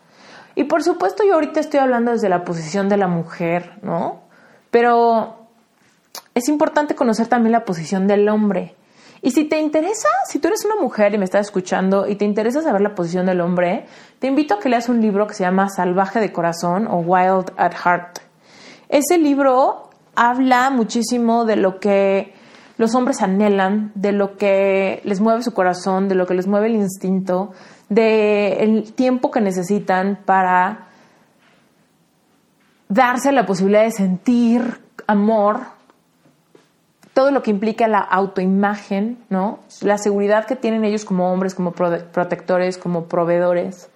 Y por supuesto yo ahorita estoy hablando desde la posición de la mujer, ¿no? Pero es importante conocer también la posición del hombre. Y si te interesa, si tú eres una mujer y me estás escuchando y te interesa saber la posición del hombre, te invito a que leas un libro que se llama Salvaje de Corazón o Wild at Heart. Ese libro habla muchísimo de lo que los hombres anhelan, de lo que les mueve su corazón, de lo que les mueve el instinto, del tiempo que necesitan para darse la posibilidad de sentir amor, todo lo que implica la autoimagen, ¿no? La seguridad que tienen ellos como hombres, como protectores, como proveedores,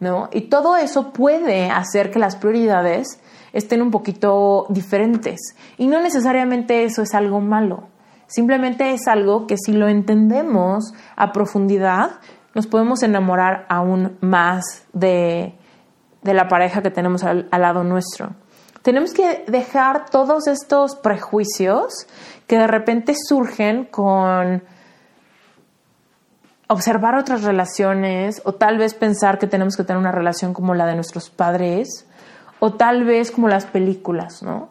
¿no? Y todo eso puede hacer que las prioridades estén un poquito diferentes. Y no necesariamente eso es algo malo. Simplemente es algo que si lo entendemos a profundidad, nos podemos enamorar aún más de, la pareja que tenemos al, lado nuestro. Tenemos que dejar todos estos prejuicios que de repente surgen con observar otras relaciones o tal vez pensar que tenemos que tener una relación como la de nuestros padres o tal vez como las películas, ¿no?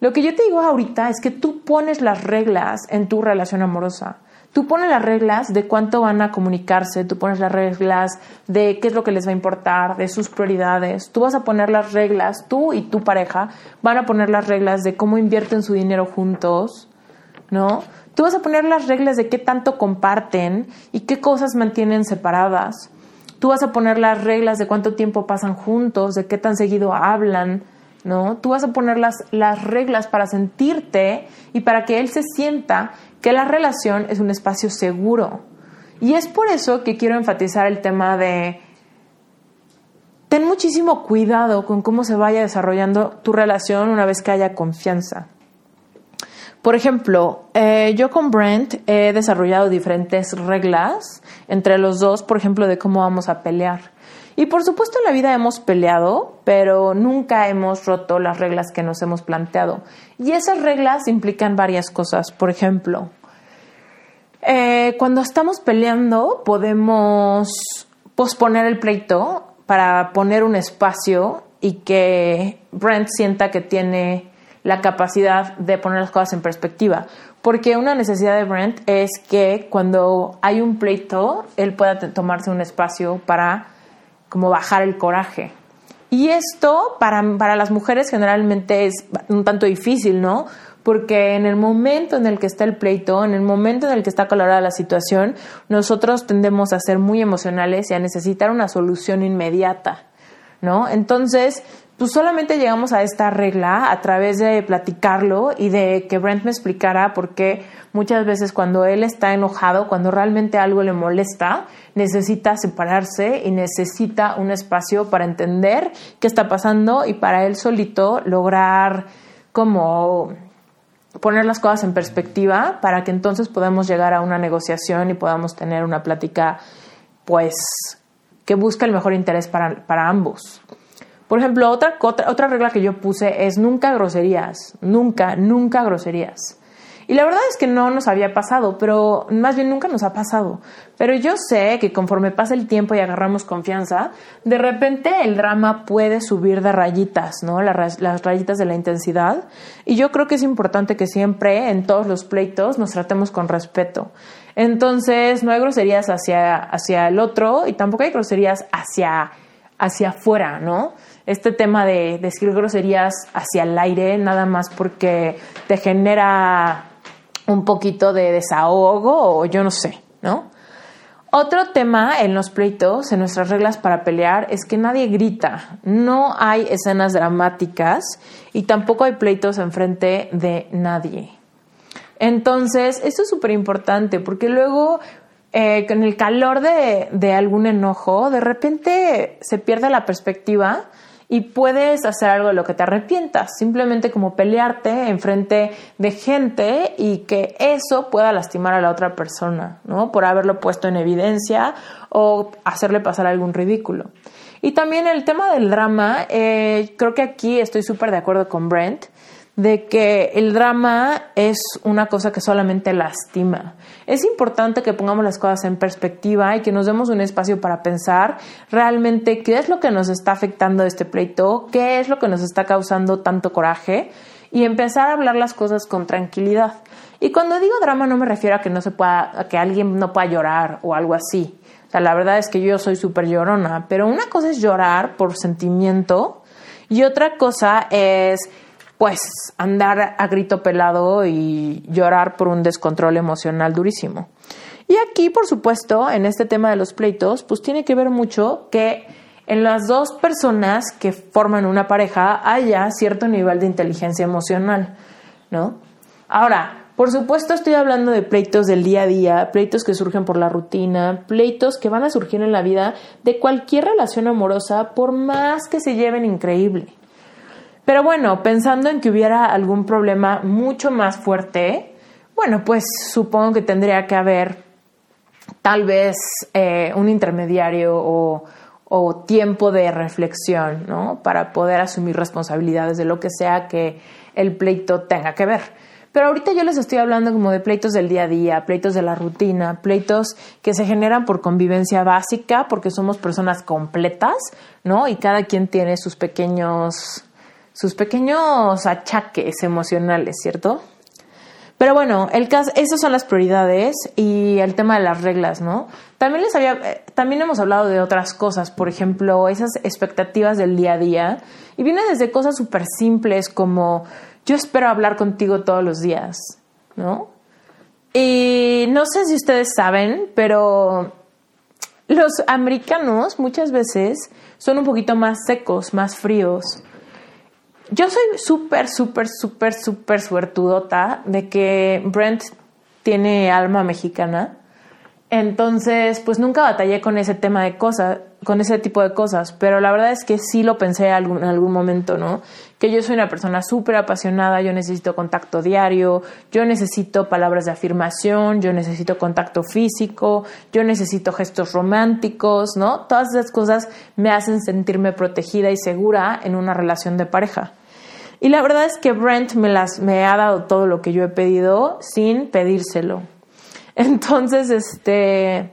Lo que yo te digo ahorita es que tú pones las reglas en tu relación amorosa. Tú pones las reglas de cuánto van a comunicarse, tú pones las reglas de qué es lo que les va a importar, de sus prioridades. Tú vas a poner las reglas, tú y tu pareja van a poner las reglas de cómo invierten su dinero juntos, ¿no? Tú vas a poner las reglas de qué tanto comparten y qué cosas mantienen separadas. Tú vas a poner las reglas de cuánto tiempo pasan juntos, de qué tan seguido hablan, ¿no? Tú vas a poner las, las reglas para sentirte y para que él se sienta que la relación es un espacio seguro. Y es por eso que quiero enfatizar el tema de ten muchísimo cuidado con cómo se vaya desarrollando tu relación una vez que haya confianza. Por ejemplo, eh, yo con Brent he desarrollado diferentes reglas entre los dos, por ejemplo, de cómo vamos a pelear. Y por supuesto en la vida hemos peleado, pero nunca hemos roto las reglas que nos hemos planteado. Y esas reglas implican varias cosas. Por ejemplo, eh, cuando estamos peleando podemos posponer el pleito para poner un espacio y que Brent sienta que tiene la capacidad de poner las cosas en perspectiva. Porque una necesidad de Brent es que cuando hay un pleito, él pueda tomarse un espacio para como bajar el coraje. Y esto para, para las mujeres generalmente es un tanto difícil, ¿no? Porque en el momento en el que está el pleito, en el momento en el que está colorada la situación, nosotros tendemos a ser muy emocionales y a necesitar una solución inmediata, ¿no? Entonces, pues solamente llegamos a esta regla a través de platicarlo y de que Brent me explicara por qué muchas veces cuando él está enojado, cuando realmente algo le molesta, necesita separarse y necesita un espacio para entender qué está pasando y para él solito lograr como poner las cosas en perspectiva para que entonces podamos llegar a una negociación y podamos tener una plática pues que busca el mejor interés para, para ambos. Por ejemplo, otra, otra, regla que yo puse es nunca groserías, nunca, nunca groserías. Y la verdad es que no nos había pasado, pero más bien nunca nos ha pasado. Pero yo sé que conforme pasa el tiempo y agarramos confianza, de repente el drama puede subir de rayitas, ¿no? Las, rayitas de la intensidad. Y yo creo que es importante que siempre en todos los pleitos nos tratemos con respeto. Entonces, no hay groserías hacia, hacia el otro y tampoco hay groserías hacia, hacia afuera, ¿no? Este tema de decir groserías hacia el aire, nada más porque te genera un poquito de desahogo o yo no sé, ¿no? Otro tema en los pleitos, en nuestras reglas para pelear, es que nadie grita, no hay escenas dramáticas y tampoco hay pleitos enfrente de nadie. Entonces, esto es súper importante porque luego eh, con el calor de, de algún enojo, de repente se pierde la perspectiva y puedes hacer algo de lo que te arrepientas, simplemente como pelearte enfrente de gente y que eso pueda lastimar a la otra persona, ¿no? Por haberlo puesto en evidencia o hacerle pasar algún ridículo. Y también el tema del drama, eh, creo que aquí estoy súper de acuerdo con Brent de que el drama es una cosa que solamente lastima. Es importante que pongamos las cosas en perspectiva y que nos demos un espacio para pensar realmente qué es lo que nos está afectando este pleito, qué es lo que nos está causando tanto coraje y empezar a hablar las cosas con tranquilidad. Y cuando digo drama no me refiero a que no se pueda, a que alguien no pueda llorar o algo así. La verdad es que yo soy súper llorona, pero una cosa es llorar por sentimiento y otra cosa es pues andar a grito pelado y llorar por un descontrol emocional durísimo. Y aquí, por supuesto, en este tema de los pleitos, pues tiene que ver mucho que en las dos personas que forman una pareja haya cierto nivel de inteligencia emocional, ¿no? Ahora, por supuesto estoy hablando de pleitos del día a día, pleitos que surgen por la rutina, pleitos que van a surgir en la vida de cualquier relación amorosa, por más que se lleven increíble. Pero bueno, pensando en que hubiera algún problema mucho más fuerte, bueno, pues supongo que tendría que haber tal vez eh, un intermediario o, o, tiempo de reflexión, ¿no? Para poder asumir responsabilidades de lo que sea que el pleito tenga que ver. Pero ahorita yo les estoy hablando como de pleitos del día a día, pleitos de la rutina, pleitos que se generan por convivencia básica, porque somos personas completas, ¿no? Y cada quien tiene sus pequeños sus pequeños achaques emocionales, ¿cierto? Pero bueno, el caso, esas son las prioridades y el tema de las reglas, ¿no? También les había, eh, también hemos hablado de otras cosas, por ejemplo, esas expectativas del día a día y viene desde cosas súper simples como yo espero hablar contigo todos los días, ¿no? Y no sé si ustedes saben, pero los americanos muchas veces son un poquito más secos, más fríos yo soy súper, súper, súper, súper suertudota de que Brent tiene alma mexicana. Entonces, pues nunca batallé con ese tema de cosas, con ese tipo de cosas, pero la verdad es que sí lo pensé en algún, en algún momento, ¿no? Que yo soy una persona súper apasionada, yo necesito contacto diario, yo necesito palabras de afirmación, yo necesito contacto físico, yo necesito gestos románticos, ¿no? Todas esas cosas me hacen sentirme protegida y segura en una relación de pareja. Y la verdad es que Brent me, las, me ha dado todo lo que yo he pedido sin pedírselo. Entonces, este,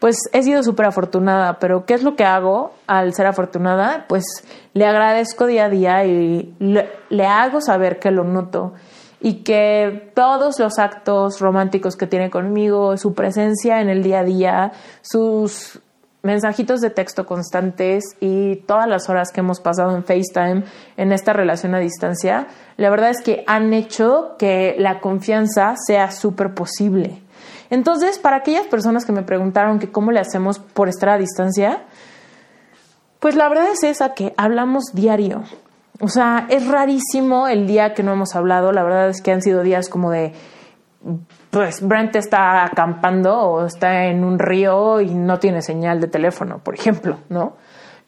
pues he sido súper afortunada, pero ¿qué es lo que hago al ser afortunada? Pues le agradezco día a día y le, hago saber que lo noto y que todos los actos románticos que tiene conmigo, su presencia en el día a día, sus mensajitos de texto constantes y todas las horas que hemos pasado en FaceTime en esta relación a distancia, la verdad es que han hecho que la confianza sea súper posible. Entonces, para aquellas personas que me preguntaron que cómo le hacemos por estar a distancia, pues la verdad es esa que hablamos diario. O sea, es rarísimo el día que no hemos hablado. La verdad es que han sido días como de, pues Brent está acampando o está en un río y no tiene señal de teléfono, por ejemplo, ¿no?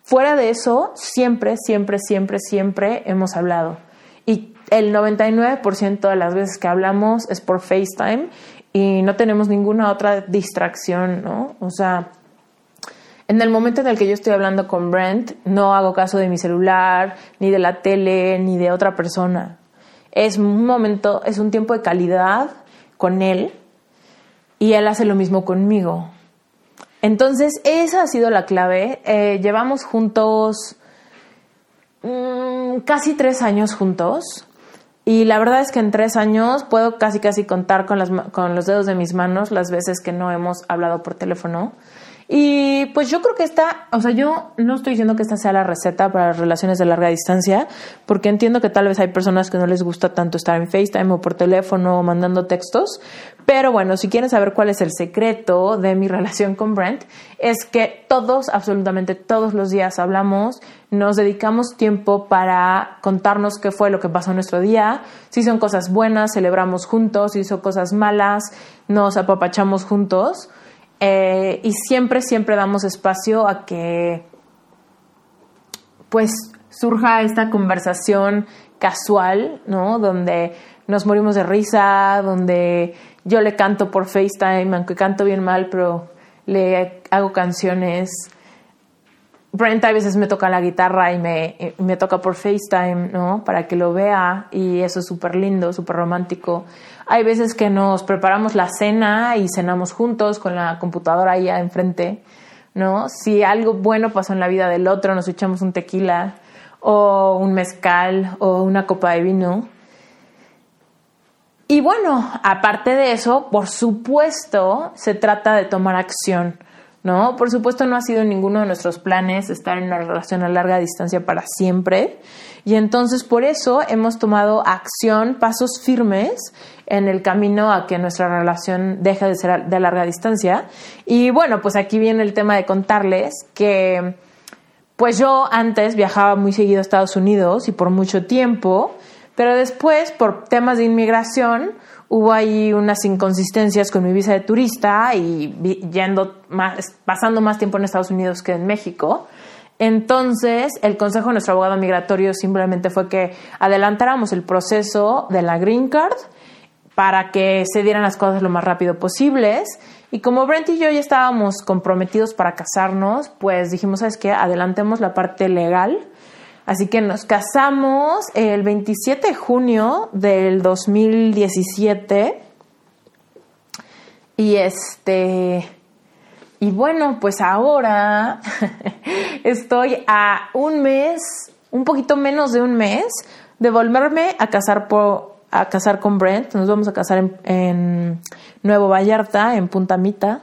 Fuera de eso, siempre, siempre, siempre, siempre hemos hablado. Y el 99% de las veces que hablamos es por FaceTime y no tenemos ninguna otra distracción, ¿no? O sea, en el momento en el que yo estoy hablando con Brent, no hago caso de mi celular, ni de la tele, ni de otra persona. Es un momento, es un tiempo de calidad con él y él hace lo mismo conmigo. Entonces, esa ha sido la clave. Eh, llevamos juntos mm, casi tres años juntos. Y la verdad es que en tres años puedo casi casi contar con, las, con los dedos de mis manos las veces que no hemos hablado por teléfono. Y pues yo creo que esta, o sea, yo no estoy diciendo que esta sea la receta para relaciones de larga distancia, porque entiendo que tal vez hay personas que no les gusta tanto estar en FaceTime o por teléfono o mandando textos, pero bueno, si quieren saber cuál es el secreto de mi relación con Brent, es que todos, absolutamente todos los días hablamos, nos dedicamos tiempo para contarnos qué fue lo que pasó en nuestro día, si son cosas buenas, celebramos juntos, si son cosas malas, nos apapachamos juntos. Eh, y siempre, siempre damos espacio a que pues surja esta conversación casual, ¿no? Donde nos morimos de risa, donde yo le canto por FaceTime, aunque canto bien mal, pero le hago canciones. Brent a veces me toca la guitarra y me, me toca por FaceTime, ¿no? Para que lo vea y eso es súper lindo, súper romántico. Hay veces que nos preparamos la cena y cenamos juntos con la computadora ahí enfrente, ¿no? Si algo bueno pasó en la vida del otro, nos echamos un tequila o un mezcal o una copa de vino. Y bueno, aparte de eso, por supuesto, se trata de tomar acción, ¿no? Por supuesto, no ha sido ninguno de nuestros planes estar en una relación a larga distancia para siempre. Y entonces, por eso hemos tomado acción, pasos firmes en el camino a que nuestra relación deje de ser de larga distancia. Y bueno, pues aquí viene el tema de contarles que, pues yo antes viajaba muy seguido a Estados Unidos y por mucho tiempo pero después, por temas de inmigración, hubo ahí unas inconsistencias con mi visa de turista y yendo más, pasando más tiempo en Estados Unidos que en México. Entonces, el consejo de nuestro abogado migratorio simplemente fue que adelantáramos el proceso de la Green Card para que se dieran las cosas lo más rápido posibles. Y como Brent y yo ya estábamos comprometidos para casarnos, pues dijimos, ¿sabes qué? Adelantemos la parte legal Así que nos casamos el 27 de junio del 2017. Y este. Y bueno, pues ahora estoy a un mes, un poquito menos de un mes, de volverme a casar por, a casar con Brent. Nos vamos a casar en, en Nuevo Vallarta, en Punta Mita.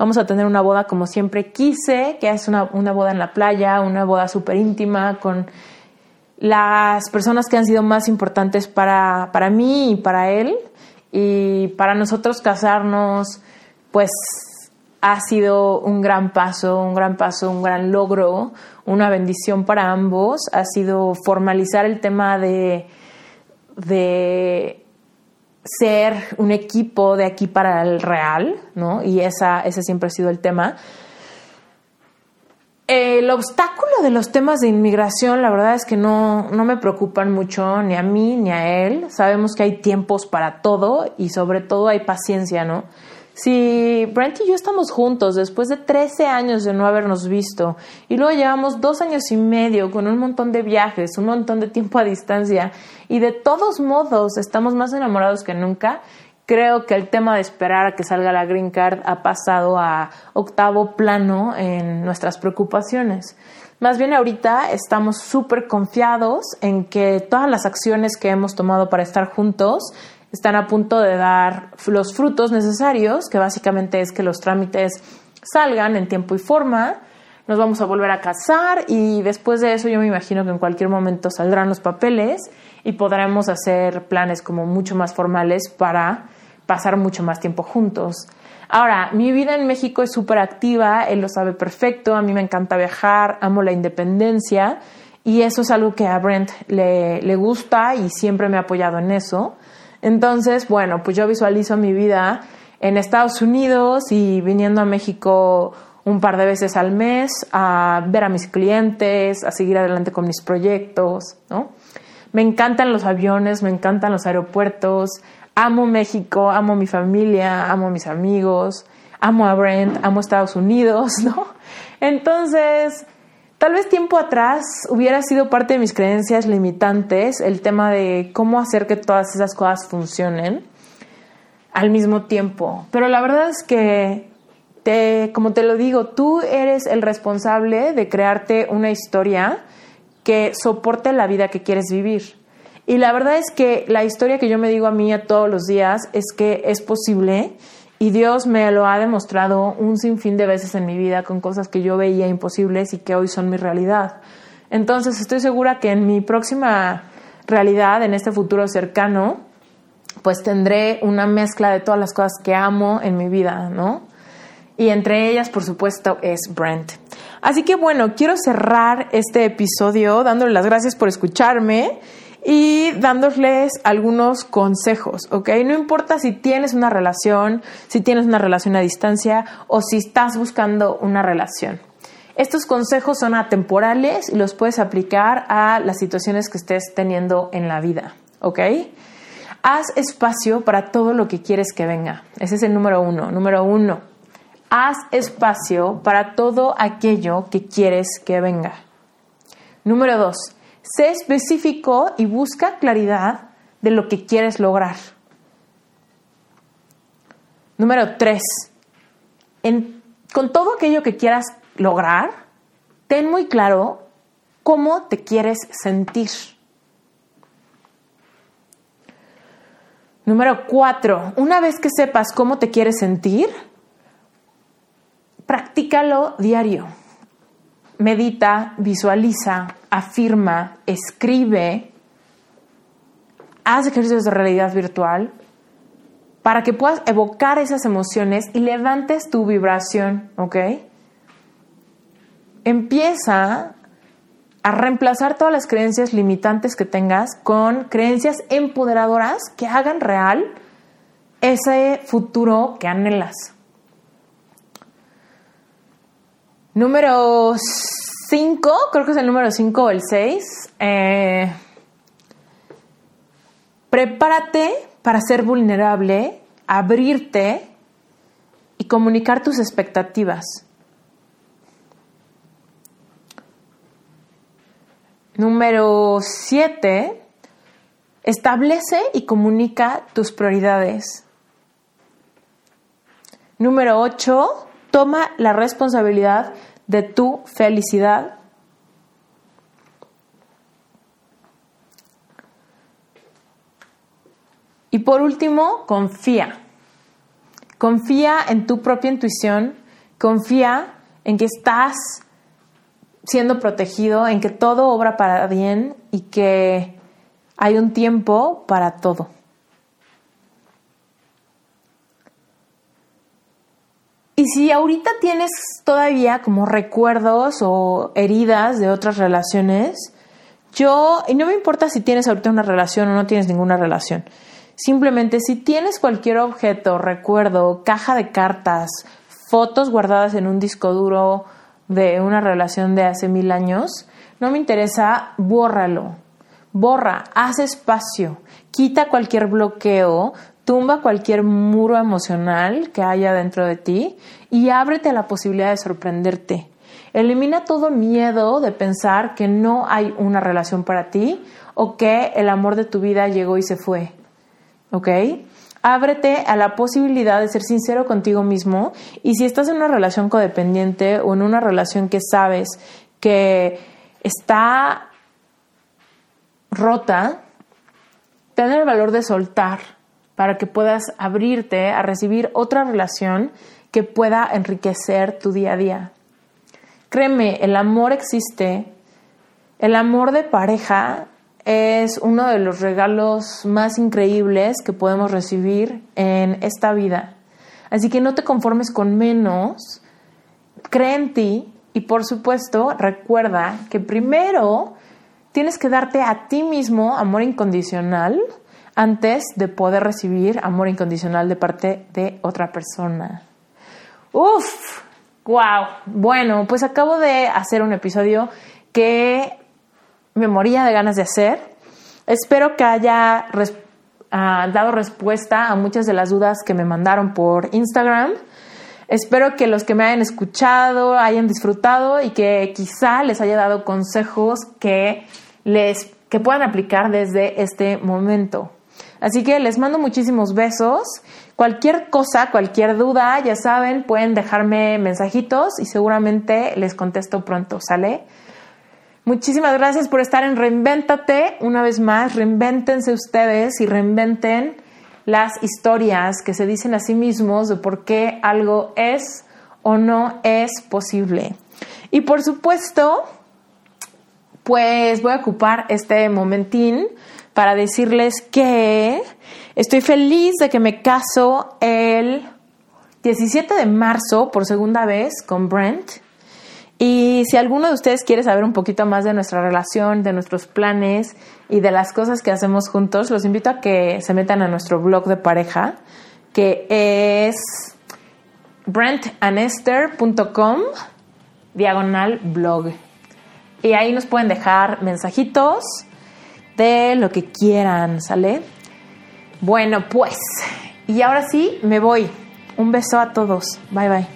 Vamos a tener una boda como siempre quise, que es una, una boda en la playa, una boda súper íntima con las personas que han sido más importantes para, para mí y para él. Y para nosotros casarnos, pues ha sido un gran paso, un gran paso, un gran logro, una bendición para ambos. Ha sido formalizar el tema de, de ser un equipo de aquí para el real, ¿no? Y esa, ese siempre ha sido el tema. el obstáculo de los temas de inmigración, la verdad es que no, no me preocupan mucho, ni a mí ni a él. Sabemos que hay tiempos para todo y sobre todo hay paciencia, ¿no? Si Brent y yo estamos juntos después de 13 años de no habernos visto y luego llevamos dos años y medio con un montón de viajes, un montón de tiempo a distancia y de todos modos estamos más enamorados que nunca, creo que el tema de esperar a que salga la green card ha pasado a octavo plano en nuestras preocupaciones. Más bien ahorita estamos súper confiados en que todas las acciones que hemos tomado para estar juntos están a punto de dar los frutos necesarios, que básicamente es que los trámites salgan en tiempo y forma, nos vamos a volver a casar y después de eso yo me imagino que en cualquier momento saldrán los papeles y podremos hacer planes como mucho más formales para pasar mucho más tiempo juntos. Ahora, mi vida en México es súper activa, él lo sabe perfecto, a mí me encanta viajar, amo la independencia y eso es algo que a Brent le, le gusta y siempre me ha apoyado en eso. Entonces, bueno, pues yo visualizo mi vida en Estados Unidos y viniendo a México un par de veces al mes a ver a mis clientes, a seguir adelante con mis proyectos, ¿no? Me encantan los aviones, me encantan los aeropuertos, amo México, amo mi familia, amo mis amigos, amo a Brent, amo Estados Unidos, ¿no? Entonces, tal vez tiempo atrás hubiera sido parte de mis creencias limitantes el tema de cómo hacer que todas esas cosas funcionen al mismo tiempo. Pero la verdad es que, te, como te lo digo, tú eres el responsable de crearte una historia que soporte la vida que quieres vivir. Y la verdad es que la historia que yo me digo a mí a todos los días es que es posible y Dios me lo ha demostrado un sinfín de veces en mi vida con cosas que yo veía imposibles y que hoy son mi realidad. Entonces estoy segura que en mi próxima realidad, en este futuro cercano, pues tendré una mezcla de todas las cosas que amo en mi vida, ¿no? Y entre ellas, por supuesto, es Brent. Así que bueno, quiero cerrar este episodio dándole las gracias por escucharme y dándoles algunos consejos, ¿ok? No importa si tienes una relación, si tienes una relación a distancia o si estás buscando una relación. Estos consejos son atemporales y los puedes aplicar a las situaciones que estés teniendo en la vida, ¿ok? Haz espacio para todo lo que quieres que venga. Ese es el número uno. Número uno, haz espacio para todo aquello que quieres que venga. Número dos, Sé específico y busca claridad de lo que quieres lograr. Número tres, con todo aquello que quieras lograr, ten muy claro cómo te quieres sentir. Número cuatro, una vez que sepas cómo te quieres sentir, practícalo diario medita, visualiza, afirma, escribe, haz ejercicios de realidad virtual para que puedas evocar esas emociones y levantes tu vibración, ¿ok? Empieza a reemplazar todas las creencias limitantes que tengas con creencias empoderadoras que hagan real ese futuro que anhelas. Número 5, creo que es el número 5 o el 6. Eh, prepárate para ser vulnerable, abrirte y comunicar tus expectativas. Número 7. Establece y comunica tus prioridades. Número 8 Toma la responsabilidad de tu felicidad. Y por último, confía. Confía en tu propia intuición, confía en que estás siendo protegido, en que todo obra para bien y que hay un tiempo para todo. Y si ahorita tienes todavía como recuerdos o heridas de otras relaciones, yo, y no me importa si tienes ahorita una relación o no tienes ninguna relación, simplemente si tienes cualquier objeto, recuerdo, caja de cartas, fotos guardadas en un disco duro de una relación de hace mil años, no me interesa, bórralo. Borra, haz espacio, quita cualquier bloqueo, tumba cualquier muro emocional que haya dentro de ti y ábrete a la posibilidad de sorprenderte. Elimina todo miedo de pensar que no hay una relación para ti o que el amor de tu vida llegó y se fue. ¿Ok? Ábrete a la posibilidad de ser sincero contigo mismo y si estás en una relación codependiente o en una relación que sabes que está rota, tener el valor de soltar para que puedas abrirte a recibir otra relación que pueda enriquecer tu día a día. Créeme, el amor existe. El amor de pareja es uno de los regalos más increíbles que podemos recibir en esta vida. Así que no te conformes con menos, cree en ti y por supuesto recuerda que primero tienes que darte a ti mismo amor incondicional antes de poder recibir amor incondicional de parte de otra persona. Uf, wow. Bueno, pues acabo de hacer un episodio que me moría de ganas de hacer. Espero que haya ah, dado respuesta a muchas de las dudas que me mandaron por Instagram. Espero que los que me hayan escuchado hayan disfrutado y que quizá les haya dado consejos que les que puedan aplicar desde este momento. Así que les mando muchísimos besos. Cualquier cosa, cualquier duda, ya saben, pueden dejarme mensajitos y seguramente les contesto pronto, ¿sale? Muchísimas gracias por estar en Reinvéntate. Una vez más, reinvéntense ustedes y reinventen las historias que se dicen a sí mismos de por qué algo es o no es posible. Y por supuesto, pues voy a ocupar este momentín para decirles que estoy feliz de que me caso el 17 de marzo por segunda vez con Brent. Y si alguno de ustedes quiere saber un poquito más de nuestra relación, de nuestros planes y de las cosas que hacemos juntos, los invito a que se metan a nuestro blog de pareja, que es brentanester.com diagonal blog. Y ahí nos pueden dejar mensajitos lo que quieran, ¿sale? Bueno, pues, y ahora sí, me voy. Un beso a todos. Bye bye.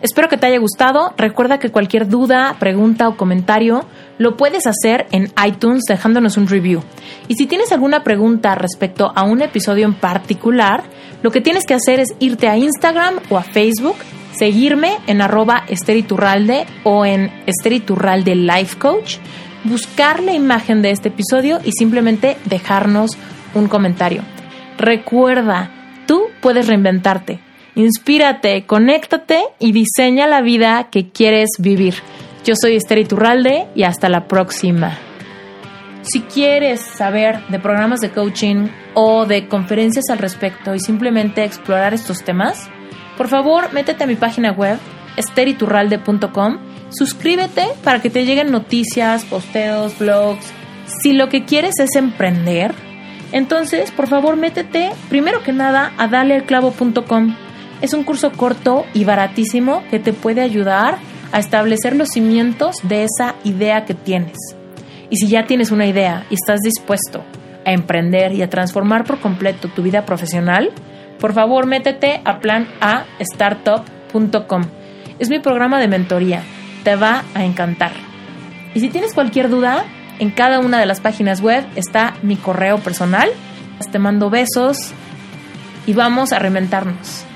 Espero que te haya gustado. Recuerda que cualquier duda, pregunta o comentario lo puedes hacer en iTunes dejándonos un review. Y si tienes alguna pregunta respecto a un episodio en particular, lo que tienes que hacer es irte a Instagram o a Facebook, seguirme en arroba esteriturralde o en esteriturralde life coach buscar la imagen de este episodio y simplemente dejarnos un comentario. Recuerda, tú puedes reinventarte. Inspírate, conéctate y diseña la vida que quieres vivir. Yo soy Esther Iturralde y hasta la próxima. Si quieres saber de programas de coaching o de conferencias al respecto y simplemente explorar estos temas, por favor métete a mi página web esteriturralde.com Suscríbete para que te lleguen noticias, posteos, blogs. Si lo que quieres es emprender, entonces por favor métete primero que nada a dalealclavo.com. Es un curso corto y baratísimo que te puede ayudar a establecer los cimientos de esa idea que tienes. Y si ya tienes una idea y estás dispuesto a emprender y a transformar por completo tu vida profesional, por favor métete a planastartup.com. Es mi programa de mentoría te va a encantar. Y si tienes cualquier duda, en cada una de las páginas web está mi correo personal. Te mando besos y vamos a reinventarnos.